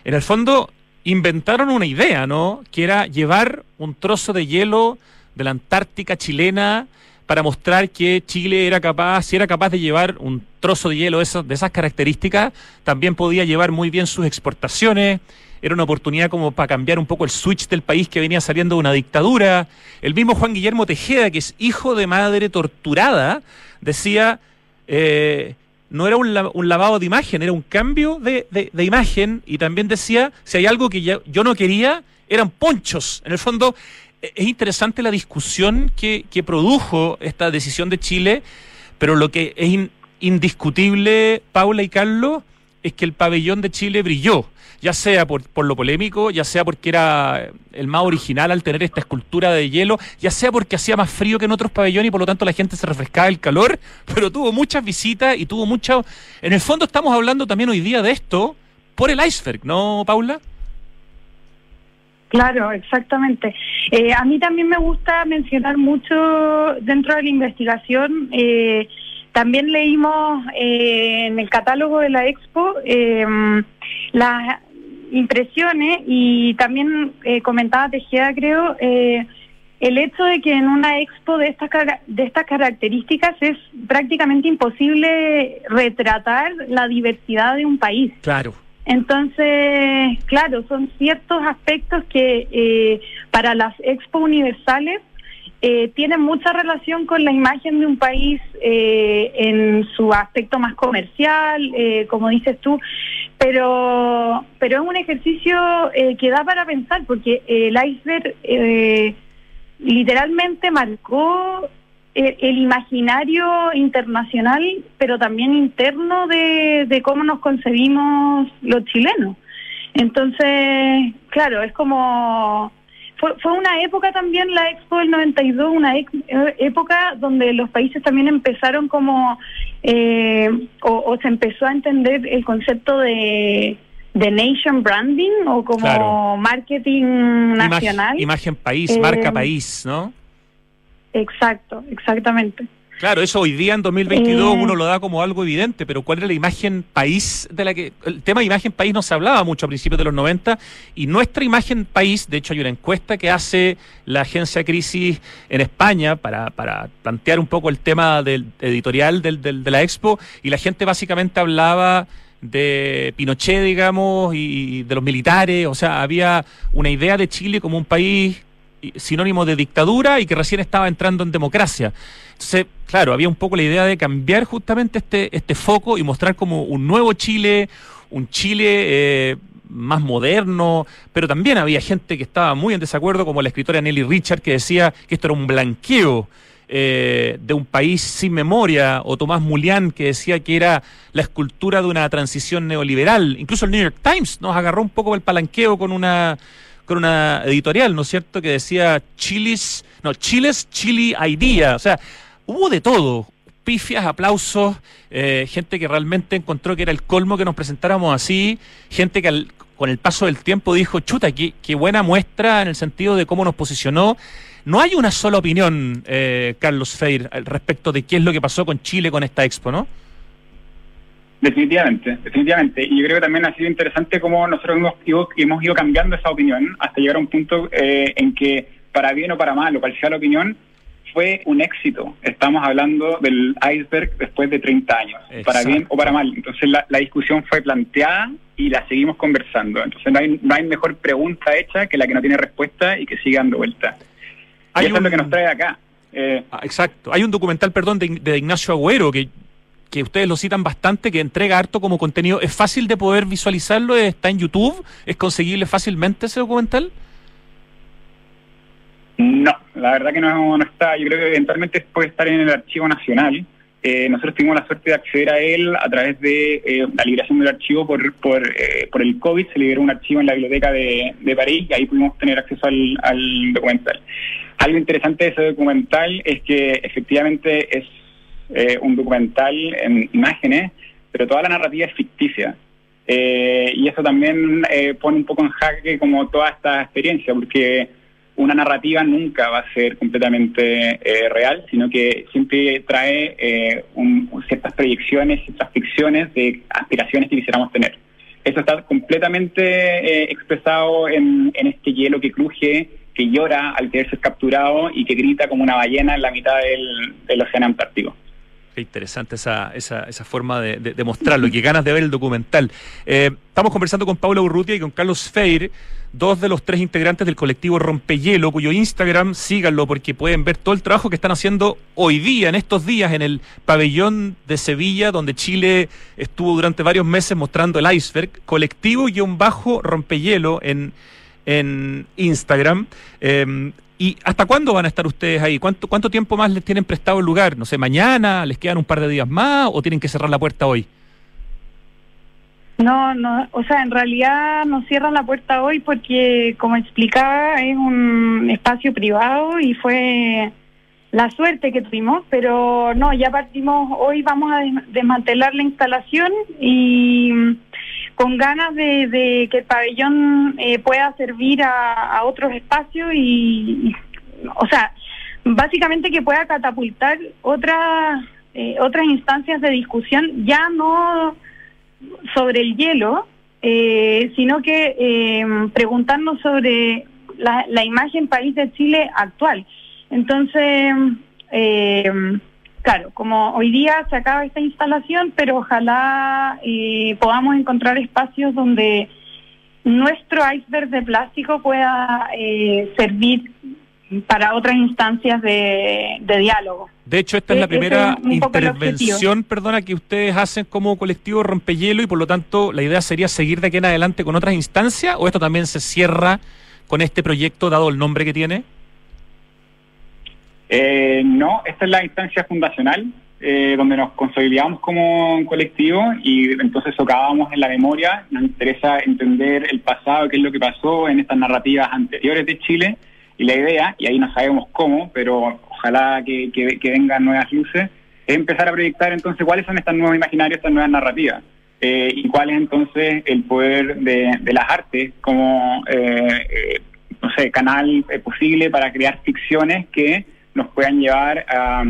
en el fondo inventaron una idea, ¿no? Que era llevar un trozo de hielo de la Antártica chilena para mostrar que Chile era capaz, si era capaz de llevar un trozo de hielo esas, de esas características, también podía llevar muy bien sus exportaciones. Era una oportunidad como para cambiar un poco el switch del país que venía saliendo de una dictadura. El mismo Juan Guillermo Tejeda, que es hijo de madre torturada, decía, eh, no era un, lavado de imagen, era un cambio de, de, imagen y también decía, si hay algo que yo no quería, eran ponchos. En el fondo, es interesante la discusión que, que, produjo esta decisión de Chile, pero lo que es indiscutible, Paula y Carlos, es que el pabellón de Chile brilló, ya sea por, por, lo polémico, ya sea porque era el más original al tener esta escultura de hielo, ya sea porque hacía más frío que en otros pabellones y por lo tanto la gente se refrescaba el calor, pero tuvo muchas visitas y tuvo mucho... En el fondo estamos hablando también hoy día de esto por el iceberg, ¿no, Paula? Claro, exactamente. Eh, a mí también me gusta mencionar mucho dentro de la investigación. Eh, también leímos eh, en el catálogo de la Expo las impresiones y también comentaba Tejeda, creo, el hecho de que en una Expo de estas de estas características es prácticamente imposible retratar la diversidad de un país. Claro. Entonces, claro, son ciertos aspectos que eh, para las expo universales eh, tienen mucha relación con la imagen de un país eh, en su aspecto más comercial, como dices tú, pero, pero es un ejercicio que da para pensar, porque el iceberg literalmente marcó el, imaginario internacional, pero también interno de, cómo nos concebimos los chilenos. Entonces, claro, es como... Fue, fue una época también, la Expo del 92, una época donde los países también empezaron como, eh, o, se empezó a entender el concepto de, de nation branding o como marketing nacional. Imagen, país, marca eh, país, ¿no? Exacto, exactamente. Claro, eso hoy día en 2022 eh. uno lo da como algo evidente, pero ¿cuál era la imagen país de la que... El tema de imagen país no se hablaba mucho a principios de los 90 y nuestra imagen país, de hecho hay una encuesta que hace la agencia Crisis en España para, para plantear un poco el tema del editorial del, del, de la expo y la gente básicamente hablaba de Pinochet, digamos, y de los militares, o sea, había una idea de Chile como un país sinónimo de dictadura y que recién estaba entrando en democracia. Claro, había un poco la idea de cambiar justamente este, este foco y mostrar como un nuevo Chile, un Chile eh, más moderno, pero también había gente que estaba muy en desacuerdo, como la escritora Nelly Richard, que decía que esto era un blanqueo eh, de un país sin memoria, o Tomás Mulián, que decía que era la escultura de una transición neoliberal. Incluso el New York Times nos agarró un poco el palanqueo con una con una editorial, ¿no es cierto?, que decía Chilis, no, Chiles Chili Idea, o sea, hubo de todo, pifias, aplausos, eh, gente que realmente encontró que era el colmo que nos presentáramos así, gente que al, con el paso del tiempo dijo, chuta, qué, qué, buena muestra en el sentido de cómo nos posicionó. No hay una sola opinión, eh, Carlos Feir, respecto de qué es lo que pasó con Chile con esta expo, ¿no? Definitivamente, definitivamente. Y yo creo que también ha sido interesante cómo nosotros hemos ido, hemos ido cambiando esa opinión hasta llegar a un punto eh, en que, para bien o para mal, o cual sea la opinión, fue un éxito. Estamos hablando del iceberg después de 30 años, Exacto. para bien o para mal. Entonces la, la, discusión fue planteada y la seguimos conversando. Entonces no hay, no hay mejor pregunta hecha que la que no tiene respuesta y que sigue dando vuelta. Hay y eso un... es lo que nos trae acá. Eh, ah, exacto. Hay un documental, perdón, de, de Ignacio Agüero que que ustedes lo citan bastante, que entrega harto como contenido. ¿Es fácil de poder visualizarlo? ¿Está en YouTube? ¿Es conseguible fácilmente ese documental? No, la verdad que no, está. Yo creo que eventualmente puede estar en el Archivo Nacional. Eh, nosotros tuvimos la suerte de acceder a él a través de eh, la liberación del archivo por por, eh, por el COVID. Se liberó un archivo en la biblioteca de, de París y ahí pudimos tener acceso al documental. Algo interesante de ese documental es que efectivamente es eh, un documental en imágenes, pero toda la narrativa es ficticia. Eh, y eso también eh, pone un poco en jaque como toda esta experiencia, porque una narrativa nunca va a ser completamente real, sino que siempre trae un, ciertas proyecciones, ciertas ficciones de aspiraciones que quisiéramos tener. Eso está completamente expresado en, este hielo que cruje, que llora al querer ser capturado y que grita como una ballena en la mitad del océano Antártico. Qué interesante esa, esa, forma de, mostrarlo y qué ganas de ver el documental. Eh, estamos conversando con Paula Urrutia y con Carlos Feir, dos de los tres integrantes del colectivo Rompehielo, cuyo Instagram, síganlo porque pueden ver todo el trabajo que están haciendo hoy día, en estos días, en el pabellón de Sevilla, donde Chile estuvo durante varios meses mostrando el iceberg, colectivo-rompehielo en, en Instagram. Eh, ¿Y hasta cuándo van a estar ustedes ahí? ¿Cuánto, ¿Cuánto tiempo más les tienen prestado el lugar? No sé, mañana, les quedan un par de días más o tienen que cerrar la puerta hoy? No, no, o sea, en realidad nos cierran la puerta hoy porque, como explicaba, es un espacio privado y fue la suerte que tuvimos, pero no, ya partimos, hoy vamos a desmantelar la instalación y con ganas de, de que el pabellón eh, pueda servir a, otros espacios y, o sea, básicamente que pueda catapultar otras eh, otras instancias de discusión, ya no sobre el hielo, eh, sino que eh, preguntarnos sobre la, la, imagen país de Chile actual. Entonces, eh, claro, como hoy día se acaba esta instalación, pero ojalá eh, podamos encontrar espacios donde nuestro iceberg de plástico pueda eh, servir para otras instancias de, de, diálogo. De hecho, esta es la primera es intervención, perdona, que ustedes hacen como colectivo rompehielo y por lo tanto la idea sería seguir de aquí en adelante con otras instancias o esto también se cierra con este proyecto dado el nombre que tiene? Eh, no, esta es la instancia fundacional eh, donde nos consolidamos como un colectivo y entonces socábamos en la memoria. Nos interesa entender el pasado, qué es lo que pasó en estas narrativas anteriores de Chile y la idea, y ahí no sabemos cómo, pero ojalá que, que, vengan nuevas luces, es empezar a proyectar entonces cuáles son estas nuevas imaginarios, estas nuevas narrativas. Eh, y cuál es entonces el poder de, de las artes como, eh, eh, no sé, canal posible para crear ficciones que nos puedan llevar a,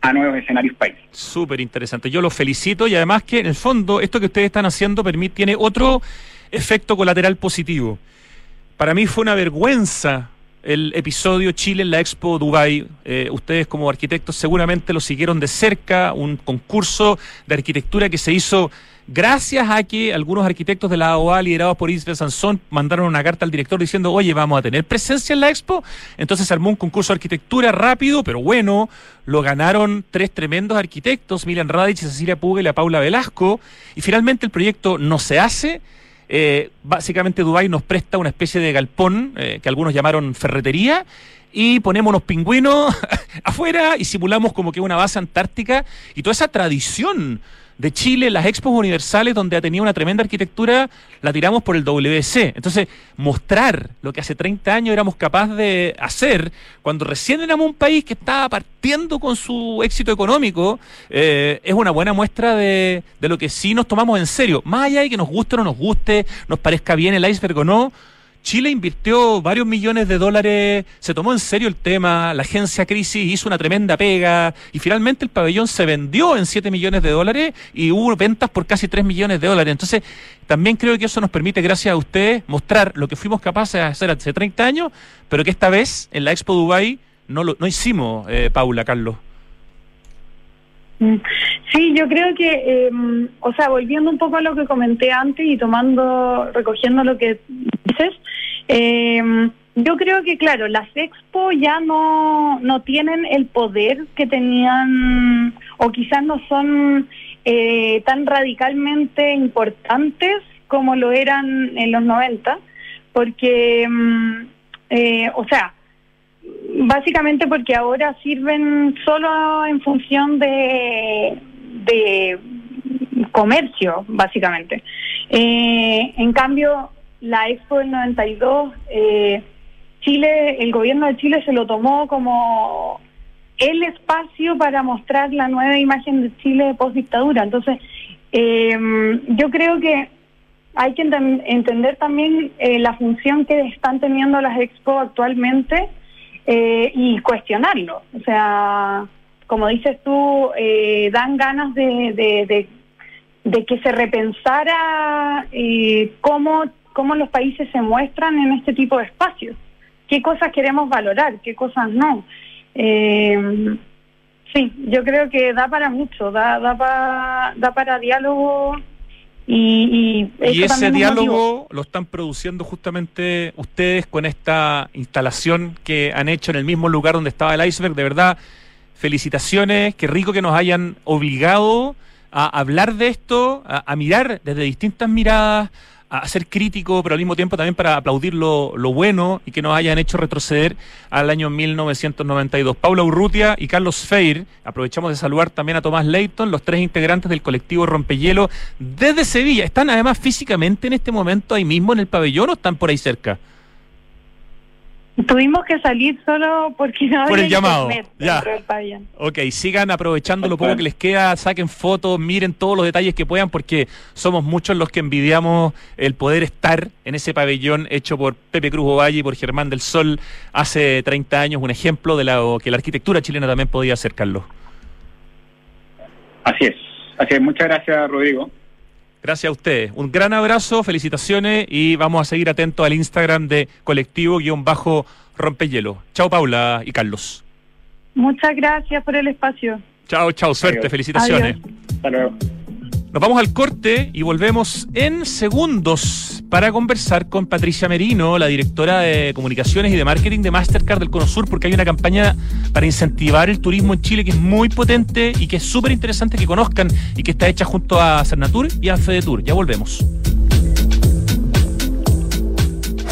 a nuevos escenarios país. Súper interesante. Yo los felicito y además que en el fondo esto que ustedes están haciendo permite, tiene otro efecto colateral positivo. Para mí fue una vergüenza el episodio Chile en la Expo Dubai. Eh, ustedes como arquitectos seguramente lo siguieron de cerca, un concurso de arquitectura que se hizo gracias a que algunos arquitectos de la AOA liderados por Isabel Sansón mandaron una carta al director diciendo, oye, vamos a tener presencia en la expo. Entonces se armó un concurso de arquitectura rápido, pero bueno. Lo ganaron tres tremendos arquitectos, Milan Radic, Cecilia Puga y la Paula Velasco. Y finalmente el proyecto no se hace. Eh, básicamente Dubái nos presta una especie de galpón eh, que algunos llamaron ferretería y ponemos unos pingüinos afuera y simulamos como que una base antártica y toda esa tradición de Chile, las expos universales donde ha tenido una tremenda arquitectura, la tiramos por el WC. Entonces, mostrar lo que hace 30 años éramos capaces de hacer, cuando recién éramos un país que estaba partiendo con su éxito económico, eh, es una buena muestra de, de lo que sí nos tomamos en serio. Más allá de que nos guste o no nos guste, nos parezca bien el iceberg o no, Chile invirtió varios millones de dólares, se tomó en serio el tema, la agencia Crisis hizo una tremenda pega y finalmente el pabellón se vendió en 7 millones de dólares y hubo ventas por casi 3 millones de dólares. Entonces, también creo que eso nos permite, gracias a ustedes, mostrar lo que fuimos capaces de hacer hace 30 años, pero que esta vez en la Expo Dubai no lo no hicimos, eh, Paula, Carlos. Mm. Sí, yo creo que, em, o sea, volviendo un poco a lo que comenté antes y tomando, recogiendo lo que dices, eh, yo creo que, claro, las expo ya no, no tienen el poder que tenían, o quizás no son eh, tan radicalmente importantes como lo eran en los 90, porque, em, eh, o sea, básicamente porque ahora sirven solo en función de, de comercio, básicamente. Eh, en cambio, la Expo del 92, eh, Chile, el gobierno de Chile se lo tomó como el espacio para mostrar la nueva imagen de Chile post dictadura. Entonces, eh, yo creo que hay que entender también eh, la función que están teniendo las Expo actualmente eh, y cuestionarlo. O sea, como dices tú, eh, dan ganas de, de, que se repensara eh, cómo, cómo los países se muestran en este tipo de espacios. ¿Qué cosas queremos valorar? ¿Qué cosas no? Eh, sí, yo creo que da para mucho, da, da, da para diálogo y, y, ese diálogo lo están produciendo justamente ustedes con esta instalación que han hecho en el mismo lugar donde estaba el iceberg. De verdad, felicitaciones, qué rico que nos hayan obligado a hablar de esto, a mirar desde distintas miradas, a ser crítico, pero al mismo tiempo también para aplaudir lo, bueno y que nos hayan hecho retroceder al año 1992. Paula Urrutia y Carlos Feir, aprovechamos de saludar también a Tomás Leighton, los tres integrantes del colectivo Rompehielo desde Sevilla. ¿Están además físicamente en este momento ahí mismo en el pabellón o están por ahí cerca? Tuvimos que salir solo porque no Por el llamado. Ya. Ok, sigan aprovechando lo poco que les queda, saquen fotos, miren todos los detalles que puedan porque somos muchos los que envidiamos el poder estar en ese pabellón hecho por Pepe Cruz Ovalle y por Germán del Sol hace 30 años, un ejemplo de lo que la arquitectura chilena también podía hacer, Carlos. Así es. Así es. Muchas gracias, Rodrigo. Gracias a ustedes. Un gran abrazo, felicitaciones y vamos a seguir atentos al Instagram de colectivo-rompehielo. Chao Paula y Carlos. Muchas gracias por el espacio. Chao, chao, suerte, felicitaciones. Hasta luego. Nos vamos al corte y volvemos en segundos para conversar con Patricia Merino, la directora de comunicaciones y de marketing de Mastercard del Cono Sur, porque hay una campaña para incentivar el turismo en Chile que es muy potente y que es súper interesante que conozcan y que está hecha junto a Cernatur y a Fedetur. Ya volvemos.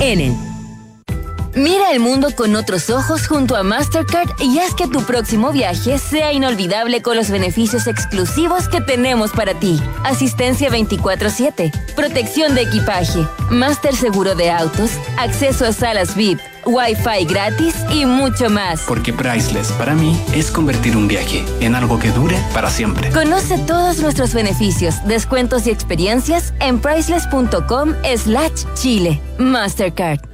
Enel. Mira el mundo con otros ojos junto a Mastercard y haz que tu próximo viaje sea inolvidable con los beneficios exclusivos que tenemos para ti. Asistencia 24/7, protección de equipaje, Master Seguro de Autos, acceso a salas VIP Wi-Fi gratis y mucho más. Porque Priceless para mí es convertir un viaje en algo que dure para siempre. Conoce todos nuestros beneficios, descuentos y experiencias en priceless.com slash Chile. Mastercard.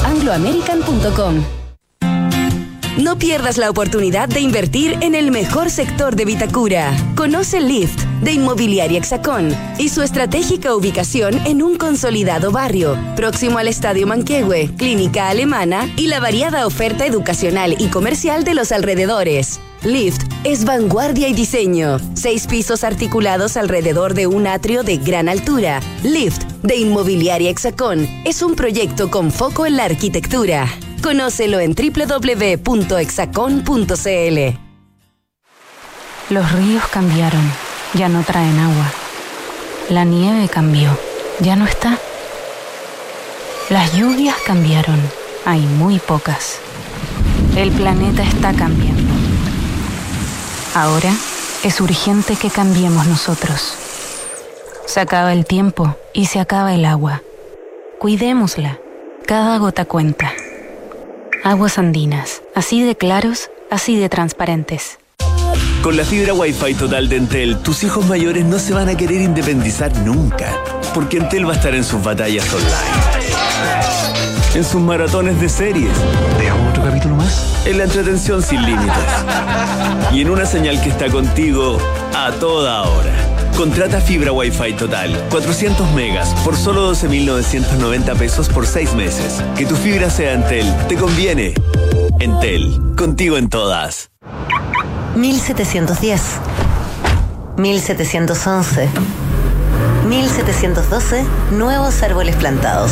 angloamerican.com. No pierdas la oportunidad de invertir en el mejor sector de Vitacura. Conoce Lift de Inmobiliaria Hexacón y su estratégica ubicación en un consolidado barrio, próximo al Estadio Manquehue, Clínica Alemana y la variada oferta educacional y comercial de los alrededores. Lift es vanguardia y diseño. Seis pisos articulados alrededor de un atrio de gran altura. Lift de Inmobiliaria Hexacón es un proyecto con foco en la arquitectura. Conócelo en www.hexacon.cl. Los ríos cambiaron, ya no traen agua. La nieve cambió, ya no está. Las lluvias cambiaron, hay muy pocas. El planeta está cambiando. Ahora es urgente que cambiemos nosotros. Se acaba el tiempo y se acaba el agua. Cuidémosla. Cada gota cuenta. Aguas andinas, así de claros, así de transparentes. Con la fibra Wi-Fi total de Entel, tus hijos mayores no se van a querer independizar nunca, porque Entel va a estar en sus batallas online, en sus maratones de series. ¿Veamos otro capítulo más? En la entretención sin límites. Y en una señal que está contigo a toda hora. Contrata fibra Wi-Fi total, 400 megas, por solo 12.990 pesos por 6 meses. Que tu fibra sea Entel, te conviene. Entel, contigo en todas. 1710. 1711. 1712. Nuevos árboles plantados.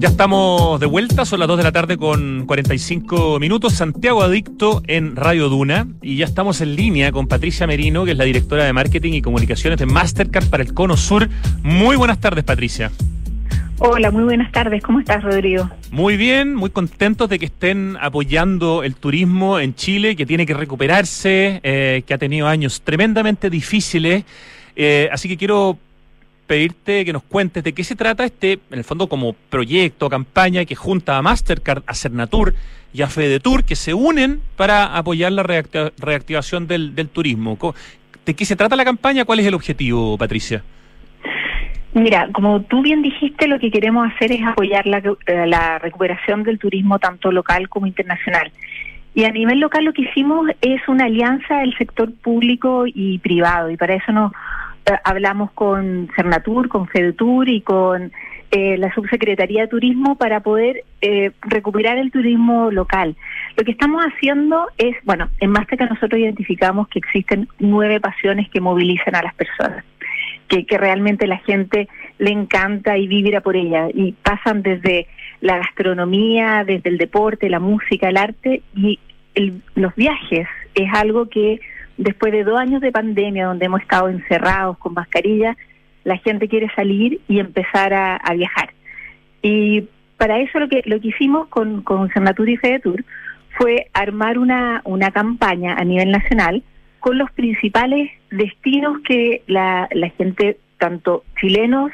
Ya estamos de vuelta, son las 2 de la tarde con 45 minutos. Santiago Adicto en Radio Duna. Y ya estamos en línea con Patricia Merino, que es la directora de Marketing y Comunicaciones de Mastercard para el Cono Sur. Muy buenas tardes, Patricia. Hola, muy buenas tardes. ¿Cómo estás, Rodrigo? Muy bien, muy contentos de que estén apoyando el turismo en Chile, que tiene que recuperarse, eh, que ha tenido años tremendamente difíciles. Eh, así que quiero pedirte que nos cuentes de qué se trata este, en el fondo, como proyecto, campaña que junta a Mastercard, a Cernatur y a Fedetur, que se unen para apoyar la reactivación del, turismo. ¿De qué se trata la campaña? ¿Cuál es el objetivo, Patricia? Mira, como tú bien dijiste, lo que queremos hacer es apoyar la, eh, la recuperación del turismo tanto local como internacional. Y a nivel local lo que hicimos es una alianza del sector público y privado, y para eso nos hablamos con Cernatur, con Fedetur y con eh, la Subsecretaría de Turismo para poder eh, recuperar el turismo local. Lo que estamos haciendo es, bueno, en Mastercard nosotros identificamos que existen nueve pasiones que movilizan a las personas, que, realmente la gente le encanta y vibra por ella, y pasan desde la gastronomía, desde el deporte, la música, el arte y los viajes. Es algo que después de dos años de pandemia donde hemos estado encerrados con mascarilla, la gente quiere salir y empezar a, viajar. Y para eso lo que lo que hicimos con, con Cernatur y Fedetur fue armar una, una campaña a nivel nacional con los principales destinos que la, la gente, tanto chilenos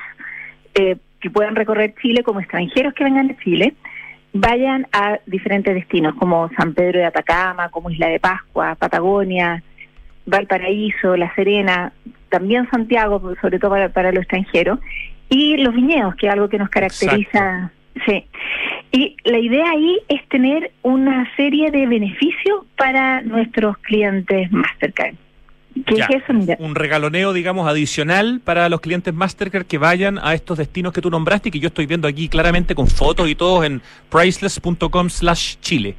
eh, que puedan recorrer Chile como extranjeros que vengan de Chile, vayan a diferentes destinos como San Pedro de Atacama, como Isla de Pascua, Patagonia, Valparaíso, La Serena, también Santiago, sobre todo para, para los extranjeros, y los viñedos, que es algo que nos caracteriza. Sí. Y la idea ahí es tener una serie de beneficios para nuestros clientes Mastercard. ¿Qué es eso? Mira. Un regaloneo, digamos, adicional para los clientes Mastercard que vayan a estos destinos que tú nombraste y que yo estoy viendo aquí claramente con fotos y todo en priceless.com slash chile.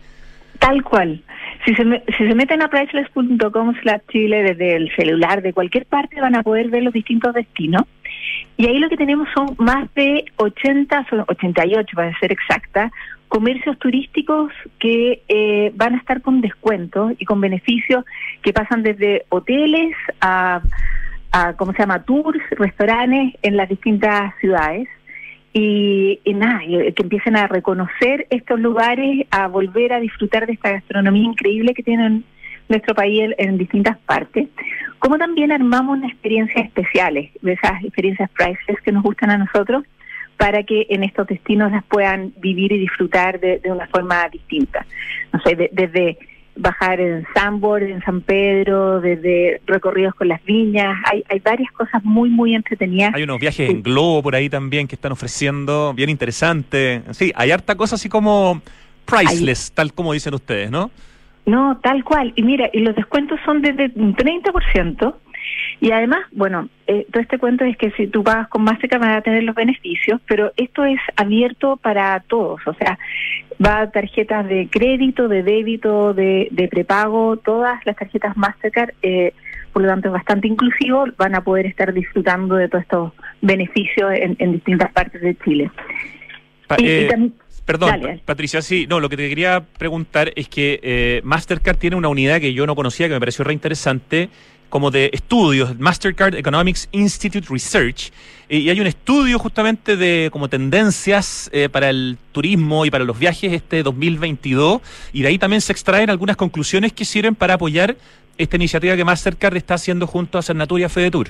Tal cual. Si se, si se meten a priceless.com slash chile desde el celular, de cualquier parte, van a poder ver los distintos destinos. Y ahí lo que tenemos son más de 80, son 88 para ser exacta, comercios turísticos que eh, van a estar con descuentos y con beneficios que pasan desde hoteles a, a, ¿cómo se llama?, tours, restaurantes en las distintas ciudades. Y, nada, que empiecen a reconocer estos lugares, a volver a disfrutar de esta gastronomía increíble que tienen nuestro país en, distintas partes, como también armamos unas experiencias especiales, de esas experiencias priceless que nos gustan a nosotros, para que en estos destinos las puedan vivir y disfrutar de, una forma distinta. No sé, desde bajar en Sambor, en San Pedro, desde recorridos con las viñas, hay, hay varias cosas muy, muy entretenidas. Hay unos viajes en globo por ahí también que están ofreciendo, bien interesante. Sí, hay harta cosa así como priceless, tal como dicen ustedes, ¿no? No, tal cual. Y mira, y los descuentos son desde un 30%. Y además, bueno, eh, todo este cuento es que si tú pagas con Mastercard van a tener los beneficios, pero esto es abierto para todos, o sea, va a tarjetas de crédito, de débito, de, prepago, todas las tarjetas Mastercard, eh, por lo tanto es bastante inclusivo, van a poder estar disfrutando de todos estos beneficios en, distintas partes de Chile. y, también, Perdón, Patricia, sí, no, lo que te quería preguntar es que eh, Mastercard tiene una unidad que yo no conocía, que me pareció re interesante, como de estudios, Mastercard Economics Institute Research, y hay un estudio justamente de como tendencias eh, para el turismo y para los viajes este 2022, y de ahí también se extraen algunas conclusiones que sirven para apoyar esta iniciativa que Mastercard está haciendo junto a Cernatura Fedetur.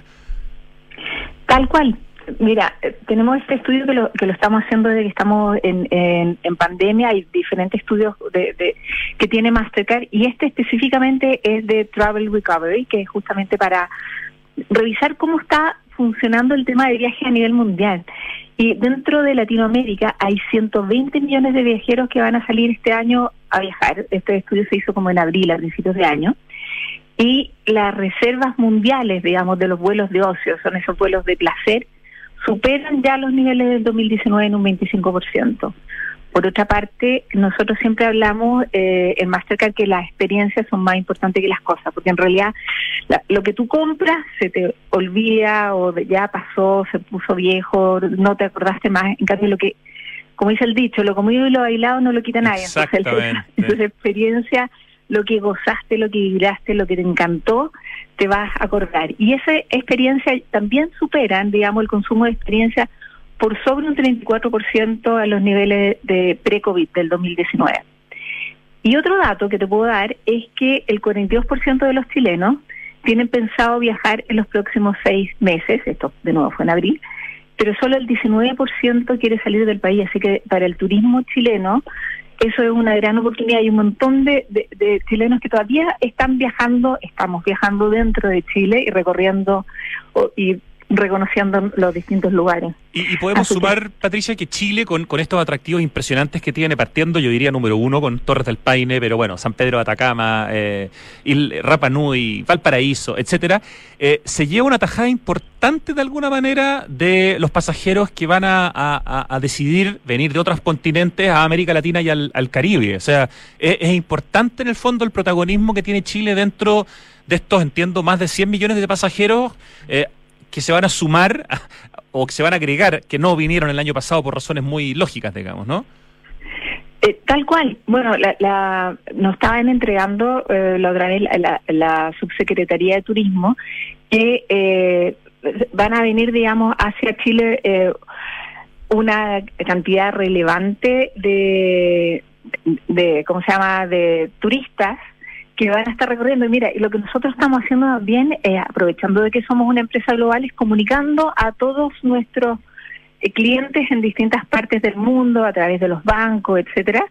Tal cual, Mira, eh, tenemos este estudio que lo, que lo estamos haciendo desde que estamos en, en, pandemia. Hay diferentes estudios de, que tiene Mastercard y este específicamente es de Travel Recovery, que es justamente para revisar cómo está funcionando el tema de viajes a nivel mundial. Y dentro de Latinoamérica hay 120 millones de viajeros que van a salir este año a viajar. Este estudio se hizo como en abril, a principios de año. Y las reservas mundiales, digamos, de los vuelos de ocio, son esos vuelos de placer, superan ya los niveles del 2019 en un 25%. Por otra parte, nosotros siempre hablamos eh, en Mastercard que las experiencias son más importantes que las cosas, porque en realidad lo que tú compras se te olvida o ya pasó, se puso viejo, no te acordaste más. En cambio, lo que, como dice el dicho, lo comido y lo bailado no lo quita nadie. Entonces, esa experiencia lo que gozaste, lo que vibraste, lo que te encantó, te vas a acordar. Y esa experiencia también superan, digamos, el consumo de experiencia por sobre un 34% a los niveles de pre-COVID del 2019. Y otro dato que te puedo dar es que el 42% de los chilenos tienen pensado viajar en los próximos seis meses, esto de nuevo fue en abril, pero solo el 19% quiere salir del país, así que para el turismo chileno eso es una gran oportunidad. Hay un montón de, de, chilenos que todavía están viajando, estamos viajando dentro de Chile y recorriendo y reconociendo los distintos lugares. Y, podemos sumar, Patricia, que Chile, con, con estos atractivos impresionantes que tiene, partiendo, yo diría, número uno, con Torres del Paine, pero bueno, San Pedro de Atacama, eh, Rapa Nui, Valparaíso, etcétera, eh, se lleva una tajada importante de alguna manera de los pasajeros que van a, decidir venir de otros continentes a América Latina y al, Caribe. O sea, es, importante en el fondo el protagonismo que tiene Chile dentro de estos, entiendo, más de 100 millones de pasajeros. Eh, que se van a sumar o que se van a agregar que no vinieron el año pasado por razones muy lógicas, digamos, ¿no? Eh, tal cual. Bueno, la, nos estaban entregando eh, la, la, subsecretaría de Turismo que eh, van a venir, digamos, hacia Chile eh, una cantidad relevante de, de, ¿cómo se llama?, de turistas que van a estar recorriendo. Y mira, lo que nosotros estamos haciendo bien, eh, aprovechando de que somos una empresa global, es comunicando a todos nuestros eh, clientes en distintas partes del mundo, a través de los bancos, etcétera,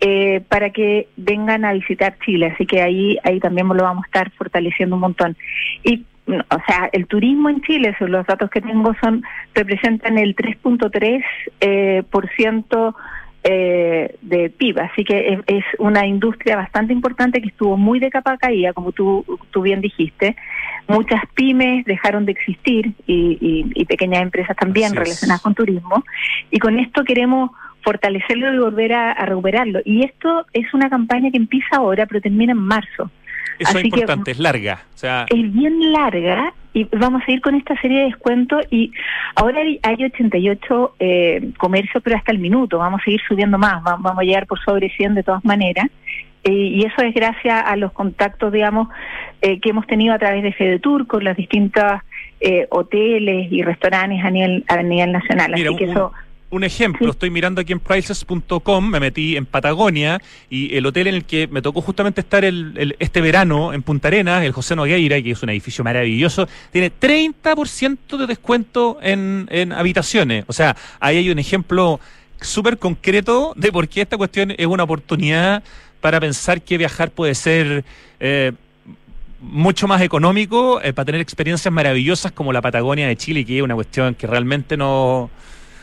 eh, para que vengan a visitar Chile. Así que ahí, ahí también lo vamos a estar fortaleciendo un montón. Y o sea, el turismo en Chile, los datos que tengo son representan el 3.3 eh, por ciento eh, de PIB. Así que es, es, una industria bastante importante que estuvo muy de capa caída, como tú, tú bien dijiste. Muchas pymes dejaron de existir y, y, pequeñas empresas también relacionadas con turismo. Y con esto queremos fortalecerlo y volver a, a, recuperarlo. Y esto es una campaña que empieza ahora, pero termina en marzo. Eso es importante, es larga. O sea... Es bien larga y vamos a ir con esta serie de descuentos y ahora hay, 88 eh, comercios, pero hasta el minuto, vamos a ir subiendo más, vamos a llegar por sobre 100 de todas maneras. Eh, y eso es gracias a los contactos, digamos, eh, que hemos tenido a través de FedeTour con las distintas eh, hoteles y restaurantes a nivel, a nivel nacional. Así que eso un ejemplo, estoy mirando aquí en prices.com, me metí en Patagonia y el hotel en el que me tocó justamente estar el, este verano en Punta Arenas, el José Nogueira, que es un edificio maravilloso, tiene 30% de descuento en, en habitaciones. O sea, ahí hay un ejemplo súper concreto de por qué esta cuestión es una oportunidad para pensar que viajar puede ser... Eh, mucho más económico eh, para tener experiencias maravillosas como la Patagonia de Chile, que es una cuestión que realmente no,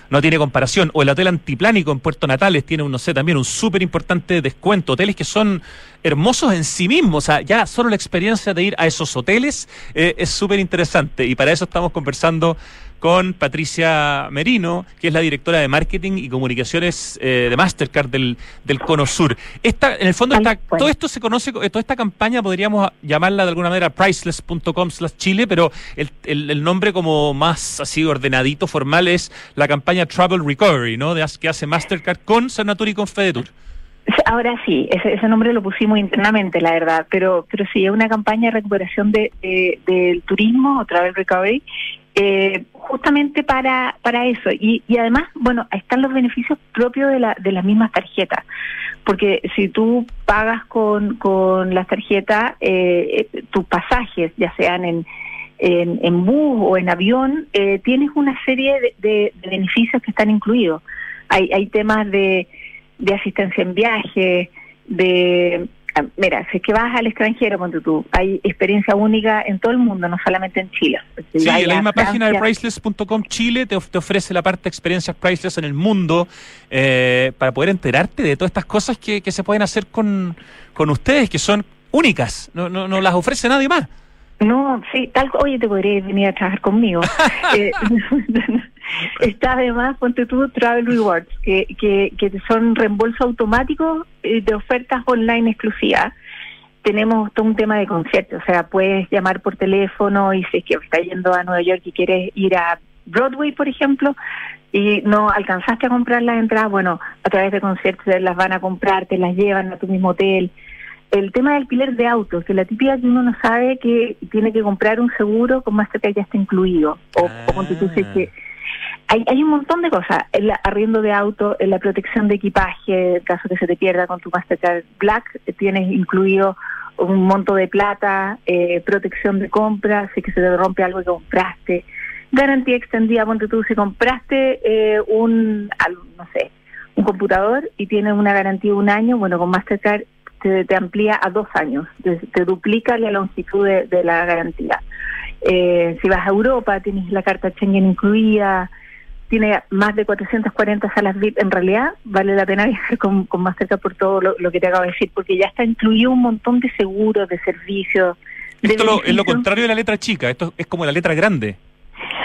no tiene comparación. O el hotel antiplánico en Puerto Natales tiene no sé, también un súper importante descuento. Hoteles que son hermosos en sí mismos. O sea, ya solo la experiencia de ir a esos hoteles eh, es súper interesante. Y para eso estamos conversando con Patricia Merino, que es la directora de marketing y comunicaciones eh, de Mastercard del, del Cono Sur. Esta, en el fondo, está, todo esto se conoce, toda esta campaña podríamos llamarla de alguna manera priceless.com slash Chile, pero el, el, nombre como más así ordenadito, formal, es la campaña Travel Recovery, ¿no? De, que hace Mastercard con Sanatur y con Fedetur. Ahora sí, ese, ese, nombre lo pusimos internamente, la verdad, pero pero sí, es una campaña de recuperación de, del turismo o Travel Recovery eh, justamente para, para eso. Y, y además, bueno, están los beneficios propios de, la, de las mismas tarjetas. Porque si tú pagas con, con las tarjetas eh, eh, tus pasajes, ya sean en, en, en bus o en avión, eh, tienes una serie de, de, de, beneficios que están incluidos. Hay, hay temas de, de asistencia en viaje, de Ah, mira, si es que vas al extranjero, ponte tú, hay experiencia única en todo el mundo, no solamente en Chile. sí, la misma página de priceless.com Chile te, ofrece la parte de experiencias priceless en el mundo eh, para poder enterarte de todas estas cosas que, que se pueden hacer con, con ustedes, que son únicas, no, no, no las ofrece nadie más. No, sí, tal, oye, te podrías venir a trabajar conmigo. eh, está además, ponte tú, Travel Rewards, que, que, que son reembolso automático eh, de ofertas online exclusivas. Tenemos todo un tema de conciertos, o sea, puedes llamar por teléfono y si es que estás yendo a Nueva York y quieres ir a Broadway, por ejemplo, y no alcanzaste a comprar las entradas, bueno, a través de conciertos las van a comprar, te las llevan a tu mismo hotel el tema del alquiler de autos, que la típica que uno no sabe que tiene que comprar un seguro con Mastercard ya está incluido. O, tú dices que hay, hay un montón de cosas. El arriendo de auto, la protección de equipaje, en caso que se te pierda con tu Mastercard Black, tienes incluido un monto de plata, eh, protección de compra, si que se te rompe algo que compraste. Garantía extendida, ponte tú, si compraste eh, un, no sé, un computador y tienes una garantía de un año, bueno, con Mastercard te, amplía a dos años, te, duplica la longitud de, la garantía. Eh, si vas a Europa, tienes la carta Schengen incluida, tiene más de 440 salas VIP. En realidad, vale la pena viajar con, con Mastercard por todo lo, que te acabo de decir, porque ya está incluido un montón de seguros, de servicios. Esto es lo contrario de la letra chica, esto es como la letra grande.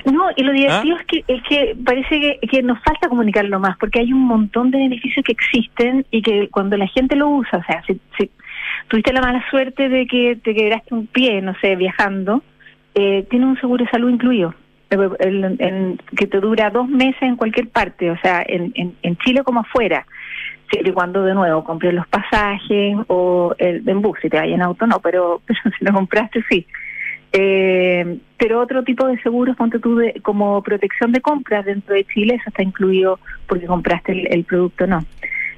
No, y lo divertido ¿Ah? es que es que parece que, nos falta comunicarlo más, porque hay un montón de beneficios que existen y que cuando la gente lo usa, o sea, si, si tuviste la mala suerte de que te quebraste un pie, no sé, viajando, eh, tiene un seguro de salud incluido, que te dura dos meses en cualquier parte, o sea, en, en, Chile como afuera siempre y cuando de nuevo compres los pasajes o el, en bus, si te vayas en auto no, pero, si lo compraste sí. Eh, pero otro tipo de seguros, ponte tú, de, como protección de compras dentro de Chile, eso está incluido porque compraste el, producto, no.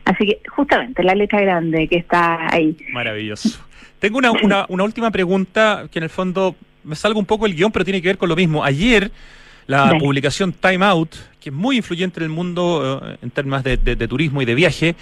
Así que justamente la letra grande que está ahí. Maravilloso. Tengo una, una, una última pregunta que en el fondo me salgo un poco el guion, pero tiene que ver con lo mismo. Ayer la publicación Time Out, que es muy influyente en el mundo eh, en términos de, de, turismo y de viaje,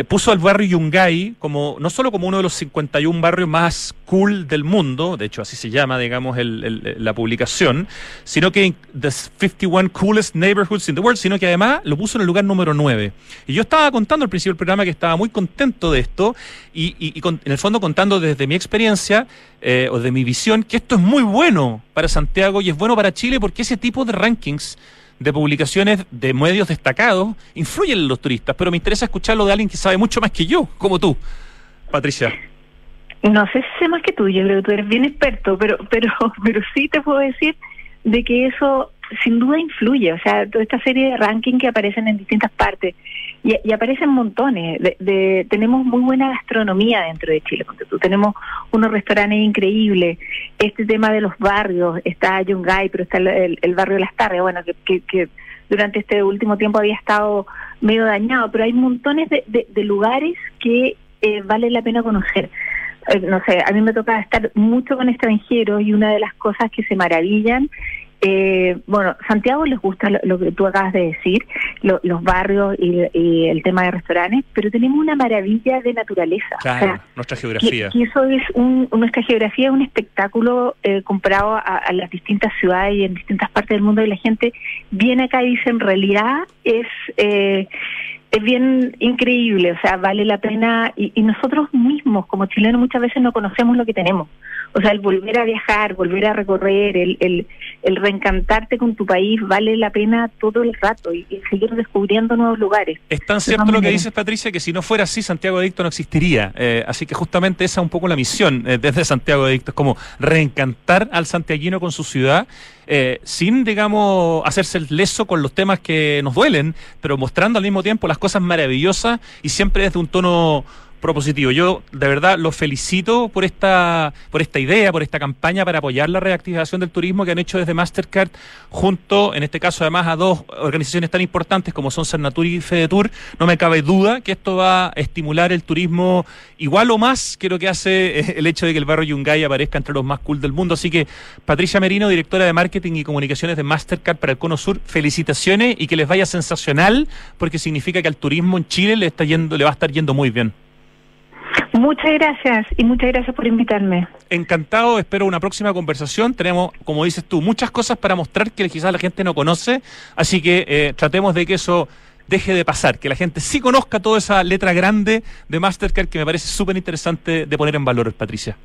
eh, puso al barrio Yungay como no solo como uno de los 51 barrios más cool del mundo, de hecho así se llama, digamos, la publicación, sino que The 51 Coolest Neighborhoods in the World, sino que además lo puso en el lugar número 9. Y yo estaba contando al principio del programa que estaba muy contento de esto y, en el fondo contando desde mi experiencia eh, o de mi visión que esto es muy bueno para Santiago y es bueno para Chile porque ese tipo de rankings de publicaciones de medios destacados influyen en los turistas, pero me interesa escucharlo de alguien que sabe mucho más que yo, como tú, Patricia. No sé si sé más que tú, yo creo que tú eres bien experto, pero, pero, pero sí te puedo decir de que eso sin duda influye, o sea, toda esta serie de rankings que aparecen en distintas partes y, aparecen montones. De, tenemos muy buena gastronomía dentro de Chile, tú tenemos unos restaurantes increíbles. Este tema de los barrios, está Yungay, pero está el, barrio de las Tardes, bueno, que, que, durante este último tiempo había estado medio dañado, pero hay montones de, lugares que eh, vale la pena conocer. Eh, no sé, a mí me toca estar mucho con extranjeros y una de las cosas que se maravillan eh, bueno, Santiago les gusta lo, que tú acabas de decir, los barrios y, el tema de restaurantes, pero tenemos una maravilla de naturaleza. Claro, nuestra geografía. Y, eso es un, nuestra geografía es un espectáculo eh, comparado a, las distintas ciudades y en distintas partes del mundo y la gente viene acá y dice en realidad es eh, es bien increíble, o sea, vale la pena y, y nosotros mismos como chilenos muchas veces no conocemos lo que tenemos. O sea, el volver a viajar, volver a recorrer, el, el, el reencantarte con tu país vale la pena todo el rato y, seguir descubriendo nuevos lugares. Es tan cierto lo que dices, Patricia, que si no fuera así, Santiago Adicto no existiría. Eh, así que justamente esa es un poco la misión eh, desde Santiago Adicto, es como reencantar al santiaguino con su ciudad. Eh, sin, digamos, hacerse leso con los temas que nos duelen, pero mostrando al mismo tiempo las cosas maravillosas y siempre desde un tono propositivo. Yo de verdad los felicito por esta, por esta idea, por esta campaña para apoyar la reactivación del turismo que han hecho desde Mastercard, junto, en este caso además, a dos organizaciones tan importantes como son Cernatur y Fedetur. No me cabe duda que esto va a estimular el turismo igual o más que lo que hace eh, el hecho de que el barrio Yungay aparezca entre los más cool del mundo. Así que Patricia Merino, directora de Marketing y Comunicaciones de Mastercard para el Cono Sur, felicitaciones y que les vaya sensacional porque significa que al turismo en Chile le está yendo, le va a estar yendo muy bien. Muchas gracias y muchas gracias por invitarme. Encantado, espero una próxima conversación. Tenemos, como dices tú, muchas cosas para mostrar que quizás la gente no conoce, así que eh, tratemos de que eso deje de pasar, que la gente sí conozca toda esa letra grande de Mastercard que me parece súper interesante de poner en valor, Patricia.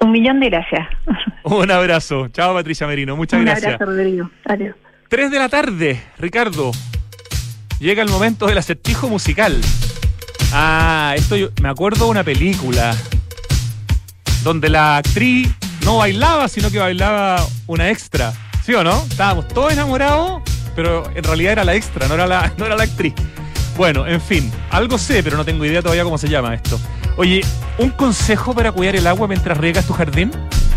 Un millón de gracias. Un abrazo. Chao, Patricia Merino. Muchas gracias. Un abrazo, Rodrigo. Adiós. Tres de la tarde, Ricardo. Llega el momento del acertijo musical. Ah, esto yo me acuerdo de una película donde la actriz no bailaba, sino que bailaba una extra. ¿Sí o no? Estábamos todos enamorados, pero en realidad era la extra, no era la, no era la actriz. Bueno, en fin, algo sé, pero no tengo idea todavía cómo se llama esto. Oye, un consejo para cuidar el agua mientras riegas tu jardín.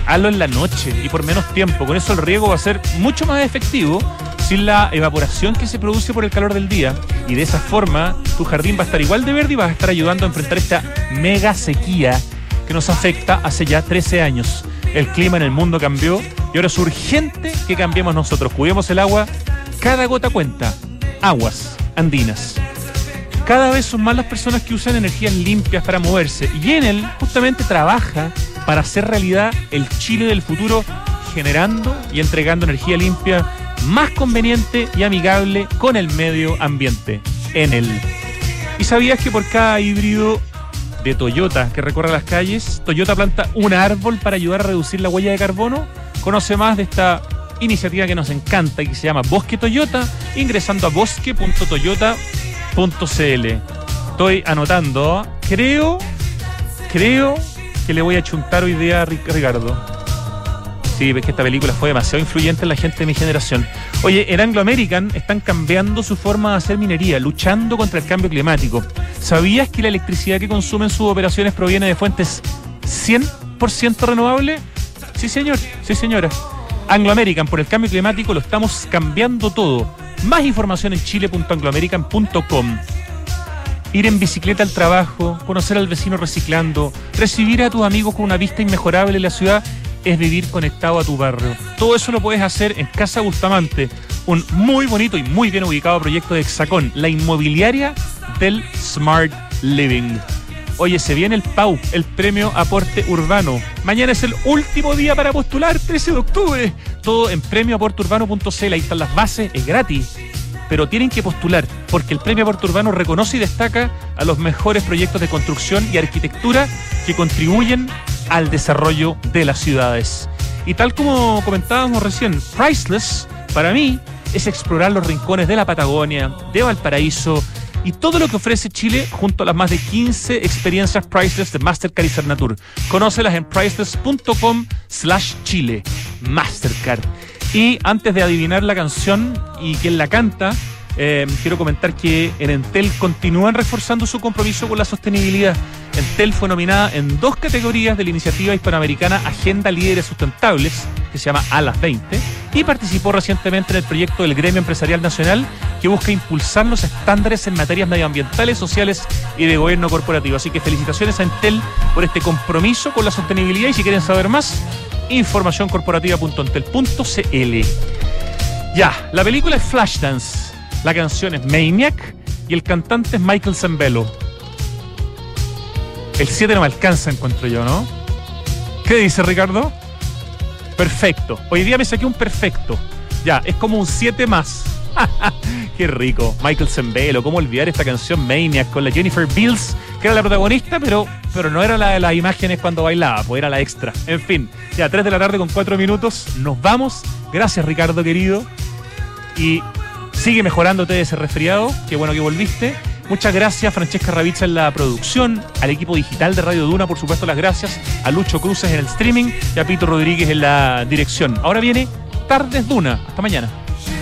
Hazlo en la noche y por menos tiempo. Con eso el riego va a ser mucho más efectivo sin la evaporación que se produce por el calor del día. Y de esa forma, tu jardín va a estar igual de verde y vas a estar ayudando a enfrentar esta mega sequía que nos afecta hace ya 13 años. El clima en el mundo cambió y ahora es urgente que cambiemos nosotros. Cuidemos el agua, cada gota cuenta. Aguas andinas. Cada vez son más las personas que usan energías limpias para moverse y en él justamente trabaja para hacer realidad el Chile del futuro, generando y entregando energía limpia más conveniente y amigable con el medio ambiente en él. ¿Y sabías que por cada híbrido de Toyota que recorre las calles, Toyota planta un árbol para ayudar a reducir la huella de carbono? Conoce más de esta iniciativa que nos encanta y que se llama Bosque Toyota ingresando a bosque.toyota.cl. Estoy anotando, creo, creo que le voy a chuntar hoy día a Ricardo. Sí, ves que esta película fue demasiado influyente en la gente de mi generación. Oye, en Anglo American están cambiando su forma de hacer minería, luchando contra el cambio climático. ¿Sabías que la electricidad que consumen sus operaciones proviene de fuentes 100% renovables? Sí, señor, sí, señora. Anglo American, por el cambio climático, lo estamos cambiando todo. Más información en chile.angloamerican.com. Ir en bicicleta al trabajo, conocer al vecino reciclando, recibir a tus amigos con una vista inmejorable en la ciudad es vivir conectado a tu barrio. Todo eso lo puedes hacer en Casa Bustamante, un muy bonito y muy bien ubicado proyecto de Hexacón, la inmobiliaria del Smart Living. Oye, se viene el PAU, el Premio Aporte Urbano. Mañana es el último día para postular, 13 de octubre. Todo en premioaporteurbano.cl. Ahí están las bases, es gratis. Pero tienen que postular, porque el Premio Aporte Urbano reconoce y destaca a los mejores proyectos de construcción y arquitectura que contribuyen al desarrollo de las ciudades. Y tal como comentábamos recién, Priceless, para mí, es explorar los rincones de la Patagonia, de Valparaíso, y todo lo que ofrece Chile junto a las más de 15 experiencias Priceless de Mastercard y Cernatur. Conócelas en priceless.com slash Chile. Mastercard. Y antes de adivinar la canción y quién la canta, eh, quiero comentar que en Entel continúan reforzando su compromiso con la sostenibilidad. Entel fue nominada en dos categorías de la iniciativa hispanoamericana Agenda Líderes Sustentables, que se llama A las 20, y participó recientemente en el proyecto del Gremio Empresarial Nacional, que busca impulsar los estándares en materias medioambientales, sociales y de gobierno corporativo. Así que felicitaciones a Entel por este compromiso con la sostenibilidad y si quieren saber más, informacioncorporativa.entel.cl. Ya, la película es Flashdance, la canción es Maniac y el cantante es Michael Zambello. El 7 no me alcanza, encuentro yo, ¿no? ¿Qué dice Ricardo? Perfecto. Hoy día me saqué un perfecto. Ya, es como un 7 más. Qué rico. Michael Zembelo, ¿cómo olvidar esta canción Maniac con la Jennifer Bills, que era la protagonista, pero, pero no era la de las imágenes cuando bailaba, pues era la extra. En fin, ya 3 de la tarde con 4 minutos. Nos vamos. Gracias, Ricardo, querido. Y sigue mejorándote ese resfriado. Qué bueno que volviste. Muchas gracias, Francesca Ravizza en la producción, al equipo digital de Radio Duna, por supuesto, las gracias, a Lucho Cruces en el streaming y a Pito Rodríguez en la dirección. Ahora viene Tardes Duna. Hasta mañana.